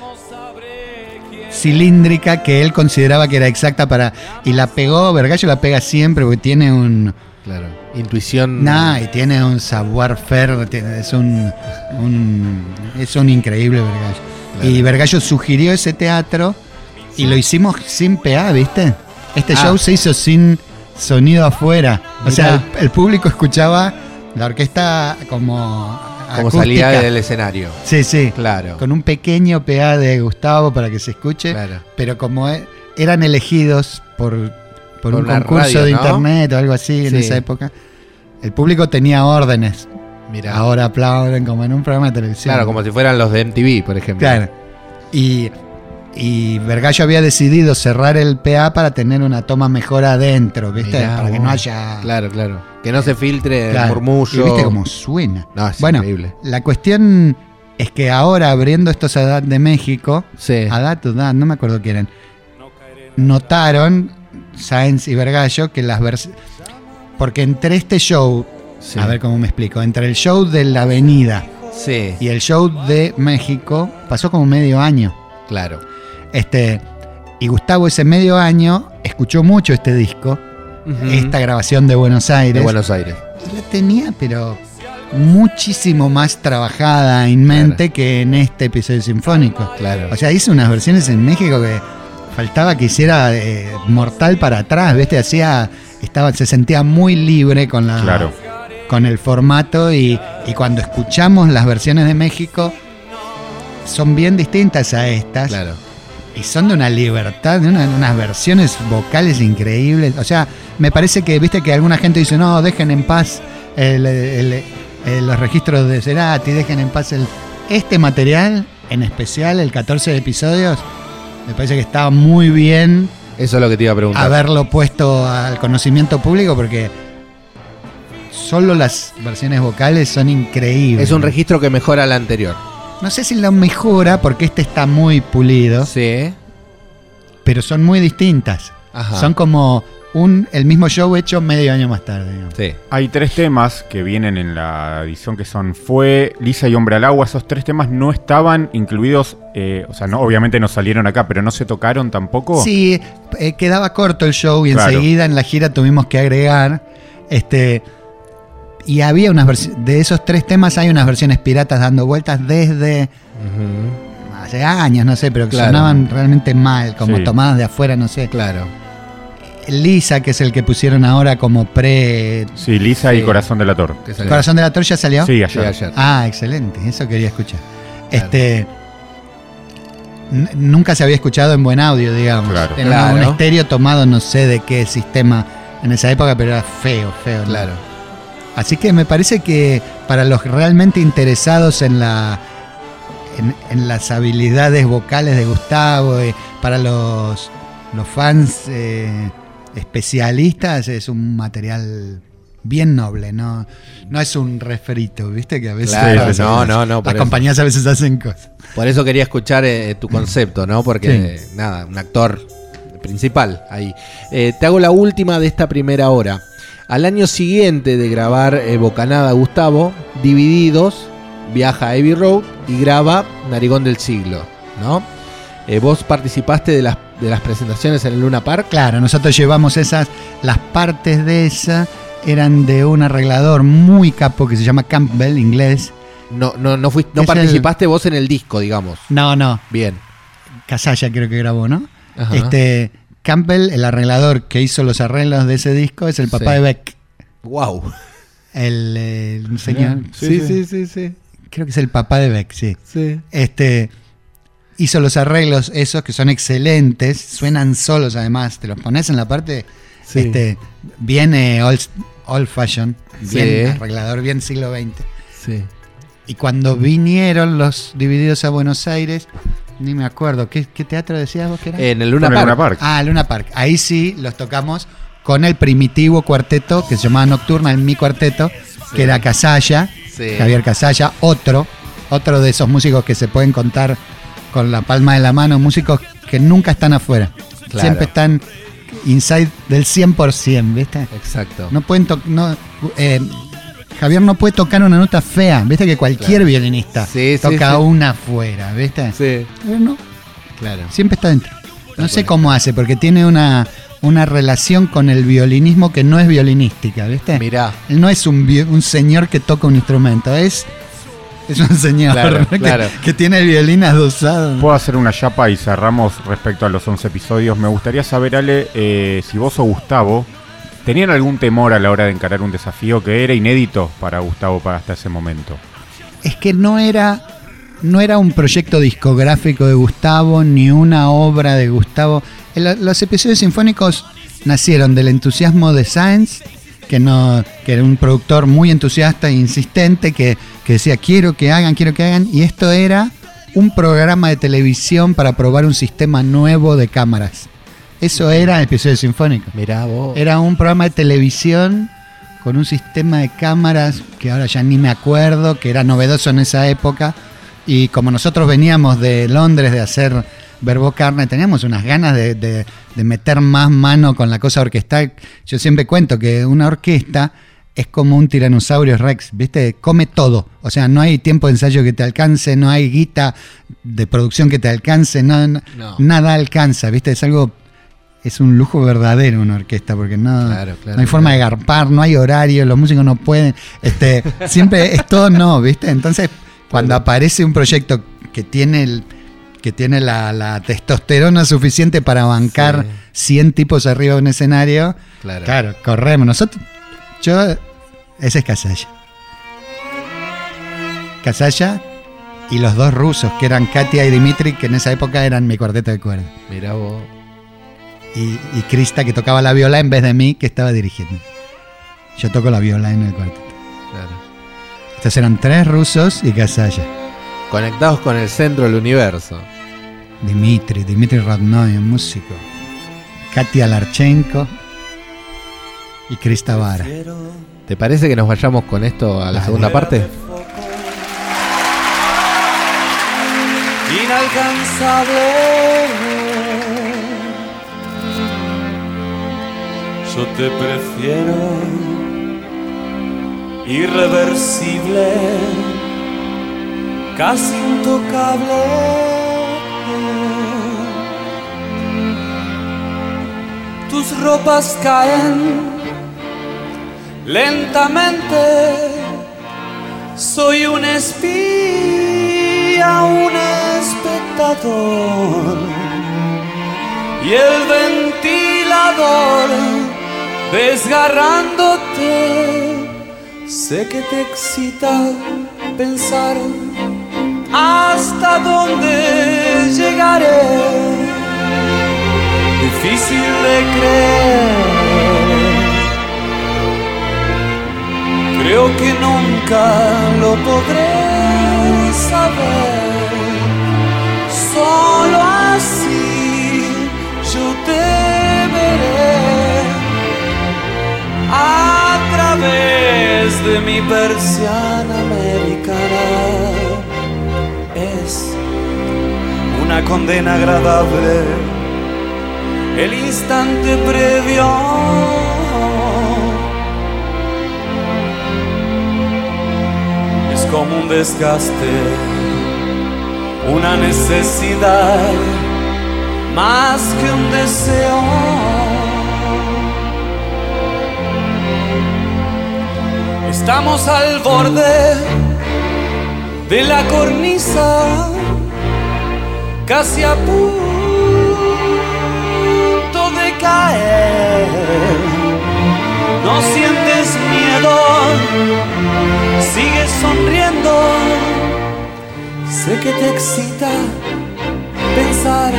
cilíndrica que él consideraba que era exacta para. Y la pegó, Vergallo la pega siempre porque tiene un. Claro. Intuición. Nah, y tiene un savoir faire, es un, un- es un increíble Vergallo. Claro. Y Vergallo sugirió ese teatro y lo hicimos sin PA, ¿viste? Este Ah. show se hizo sin sonido afuera. O sea, el, el público escuchaba la orquesta como Como acústica. salía del escenario. Sí, sí. Claro. Con un pequeño PA de Gustavo para que se escuche, Claro. pero como e- eran elegidos por, por Por un concurso radio, de ¿no? internet o algo así en esa época, el público tenía órdenes. Mira. Ahora aplauden como en un programa de televisión. Claro, como si fueran los de MTV, por ejemplo. Claro. Y, y Vergallo había decidido cerrar el PA para tener una toma mejor adentro, ¿viste? Mirá para que no haya. Claro, claro. Que no se filtre el murmullo. Y viste cómo suena. No, es bueno, increíble. la cuestión es que ahora abriendo estos ADAT de México, Sí. ADAT o DAT, no me acuerdo quién eran, notaron, Sáenz y Vergallo, que las versiones. Porque entre este show, sí. a ver cómo me explico, entre el show de la Avenida Sí, y el show de México, pasó como medio año. claro. Este, y Gustavo ese medio año escuchó mucho este disco, esta grabación de Buenos Aires. de Buenos Aires. y la tenía, pero muchísimo más trabajada en mente que en este episodio sinfónico. Claro. O sea, hizo unas versiones en México que faltaba que hiciera eh, mortal para atrás, ¿viste? Hacía, estaba, se sentía muy libre con la Claro. con el formato y, y cuando escuchamos las versiones de México son bien distintas a estas claro. Y son de una libertad, de una- unas versiones vocales increíbles. O sea, me parece que, viste, que alguna gente dice, no, dejen en paz el- el- el- los registros de Cerati, dejen en paz el... Este material, en especial el 14 de episodios, me parece que está muy bien Eso es lo que te iba a preguntar. haberlo puesto al conocimiento público porque solo las versiones vocales son increíbles. Es un registro que mejora al anterior. No sé si lo mejora porque este está muy pulido, Sí. pero son muy distintas. Ajá. Son como un el mismo show hecho medio año más tarde. digamos. Sí. Hay tres temas que vienen en la edición que son Fue, Lisa y Hombre al Agua. Esos tres temas no estaban incluidos, eh, o sea, no, obviamente no salieron acá, pero no se tocaron tampoco. Sí, eh, quedaba corto el show y Claro. enseguida en la gira tuvimos que agregar. Este. Y había unas versiones. De esos tres temas hay unas versiones piratas dando vueltas desde hace años, no sé, pero que Claro. sonaban realmente mal, como Sí. tomadas de afuera, no sé. Claro. Lisa, que es el que pusieron ahora como pre. Sí, Lisa Sí. y Corazón de la Tor. Que salió. Corazón de la Torre ya salió. Sí, Sí, ayer. Ah, excelente, eso quería escuchar. Claro. Este. Nunca se había escuchado en buen audio, digamos. Claro. Era una- un Claro. estéreo tomado no sé de qué sistema en esa época, pero era feo, feo. ¿no? Así que me parece que para los realmente interesados en la en, en las habilidades vocales de Gustavo, y para los, los fans eh, especialistas, es un material bien noble, no, no es un refrito, viste que a veces Claro, pasa, no, las- no, no, por las eso. compañías a veces hacen cosas. Por eso quería escuchar eh, tu concepto, ¿no? Porque, nada, un actor principal ahí. Eh, te hago la última de esta primera hora. Al año siguiente de grabar eh, Bocanada Gustavo, Divididos, viaja a Abbey Road y graba Narigón del Siglo, ¿no? Eh, vos participaste de las, de las presentaciones en el Luna Park. Claro, nosotros llevamos esas, las partes de esa eran de un arreglador muy capo que se llama Campbell, inglés. No, no, no, fuiste, no el- participaste vos en el disco, digamos. No, no, Bien. Casalla creo que grabó, ¿no? Ajá. Este Campbell, el arreglador que hizo los arreglos de ese disco, es el papá Sí. de Beck. Wow. El, eh, el señor. Sí, sí. sí, sí. Creo que es el papá de Beck, sí. sí. Este hizo los arreglos esos que son excelentes, suenan solos además, te los pones en la parte Sí. este viene old, old fashion, bien arreglador, bien siglo XX. Sí. Y cuando vinieron los divididos a Buenos Aires, ni me acuerdo, ¿qué, qué teatro decías vos que era? En el Luna Park. Luna Park. Ah, Luna Park. Ahí sí los tocamos con el primitivo cuarteto que se llamaba Nocturna, el mi cuarteto, que era Casalla, Sí. Javier Casalla, otro, otro de esos músicos que se pueden contar con la palma de la mano, músicos que nunca están afuera, Claro. siempre están inside del 100%, ¿viste? Exacto. No pueden tocar, no, eh, Javier no puede tocar una nota fea, ¿viste? Que cualquier Claro. violinista Sí, toca sí. una afuera, ¿viste? Sí, Pero no, claro. siempre está dentro. No sé cómo hace, porque tiene una, una relación con el violinismo que no es violinística, ¿viste? Mirá. Él no es un, un señor que toca un instrumento, es, es un señor Claro, que, claro. que tiene el violín adosado. Puedo hacer una chapa y cerramos respecto a los 11 episodios. Me gustaría saber, Ale, eh, si vos o Gustavo tenían algún temor a la hora de encarar un desafío que era inédito para Gustavo para hasta ese momento. Es que no era, no era un proyecto discográfico de Gustavo, ni una obra de Gustavo. Los episodios sinfónicos nacieron del entusiasmo de Sáenz, que, no, que era un productor muy entusiasta e insistente, que, que decía quiero que hagan, quiero que hagan, y esto era un programa de televisión para probar un sistema nuevo de cámaras. Eso era el episodio sinfónico. Mirá vos. Era un programa de televisión con un sistema de cámaras que ahora ya ni me acuerdo, que era novedoso en esa época. Y como nosotros veníamos de Londres de hacer Verbo Carne, teníamos unas ganas de, de- de meter más mano con la cosa orquestal. Yo siempre cuento que una orquesta es como un tiranosaurio rex, ¿viste? Come todo. O sea, no hay tiempo de ensayo que te alcance, no hay guita de producción que te alcance, no, no- No. nada alcanza, ¿viste? Es algo es un lujo verdadero una orquesta, porque no, Claro, claro, no hay forma claro. de garpar, no hay horario, los músicos no pueden, este, siempre es todo no, ¿viste? Entonces, cuando aparece un proyecto que tiene el, que tiene la, la testosterona suficiente para bancar 100 tipos arriba de un escenario, Claro. corremos. Nosotros, yo, ese es Casalla. Casalla y los dos rusos, que eran Katia y Dimitri, que en esa época eran mi cuarteto de cuerda Mirá vos. Y, y Krista que tocaba la viola en vez de mí que estaba dirigiendo. Yo toco la viola en el cuarteto. Claro. Estos eran tres rusos y Casalla. Conectados con el centro del universo. Dimitri, Dimitri Rodnoy, un músico. Katia Larchenko. y Crista Vara. ¿Te parece que nos vayamos con esto a la Dale. segunda parte? inalcanzable. Yo te prefiero irreversible, casi intocable. Tus ropas caen lentamente. Soy un espía, un espectador. Y el ventilador desgarrándote. Sé que te excita pensar hasta dónde llegaré. Difícil de creer. Creo que nunca lo podré saber. Solo así yo te a través de mi persiana americana. Es una condena agradable. El instante previo es como un desgaste, una necesidad más que un deseo. Estamos al borde de la cornisa, casi a punto de caer. No sientes miedo, sigues sonriendo. Sé que te excita pensar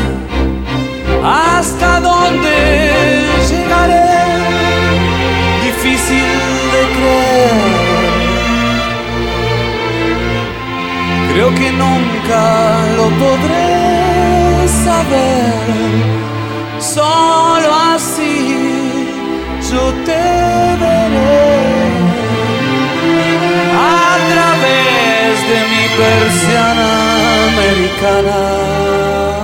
hasta dónde llegaré. Difícil de creer. Creo que nunca lo podré saber. Solo así yo te veré a través de mi persiana americana.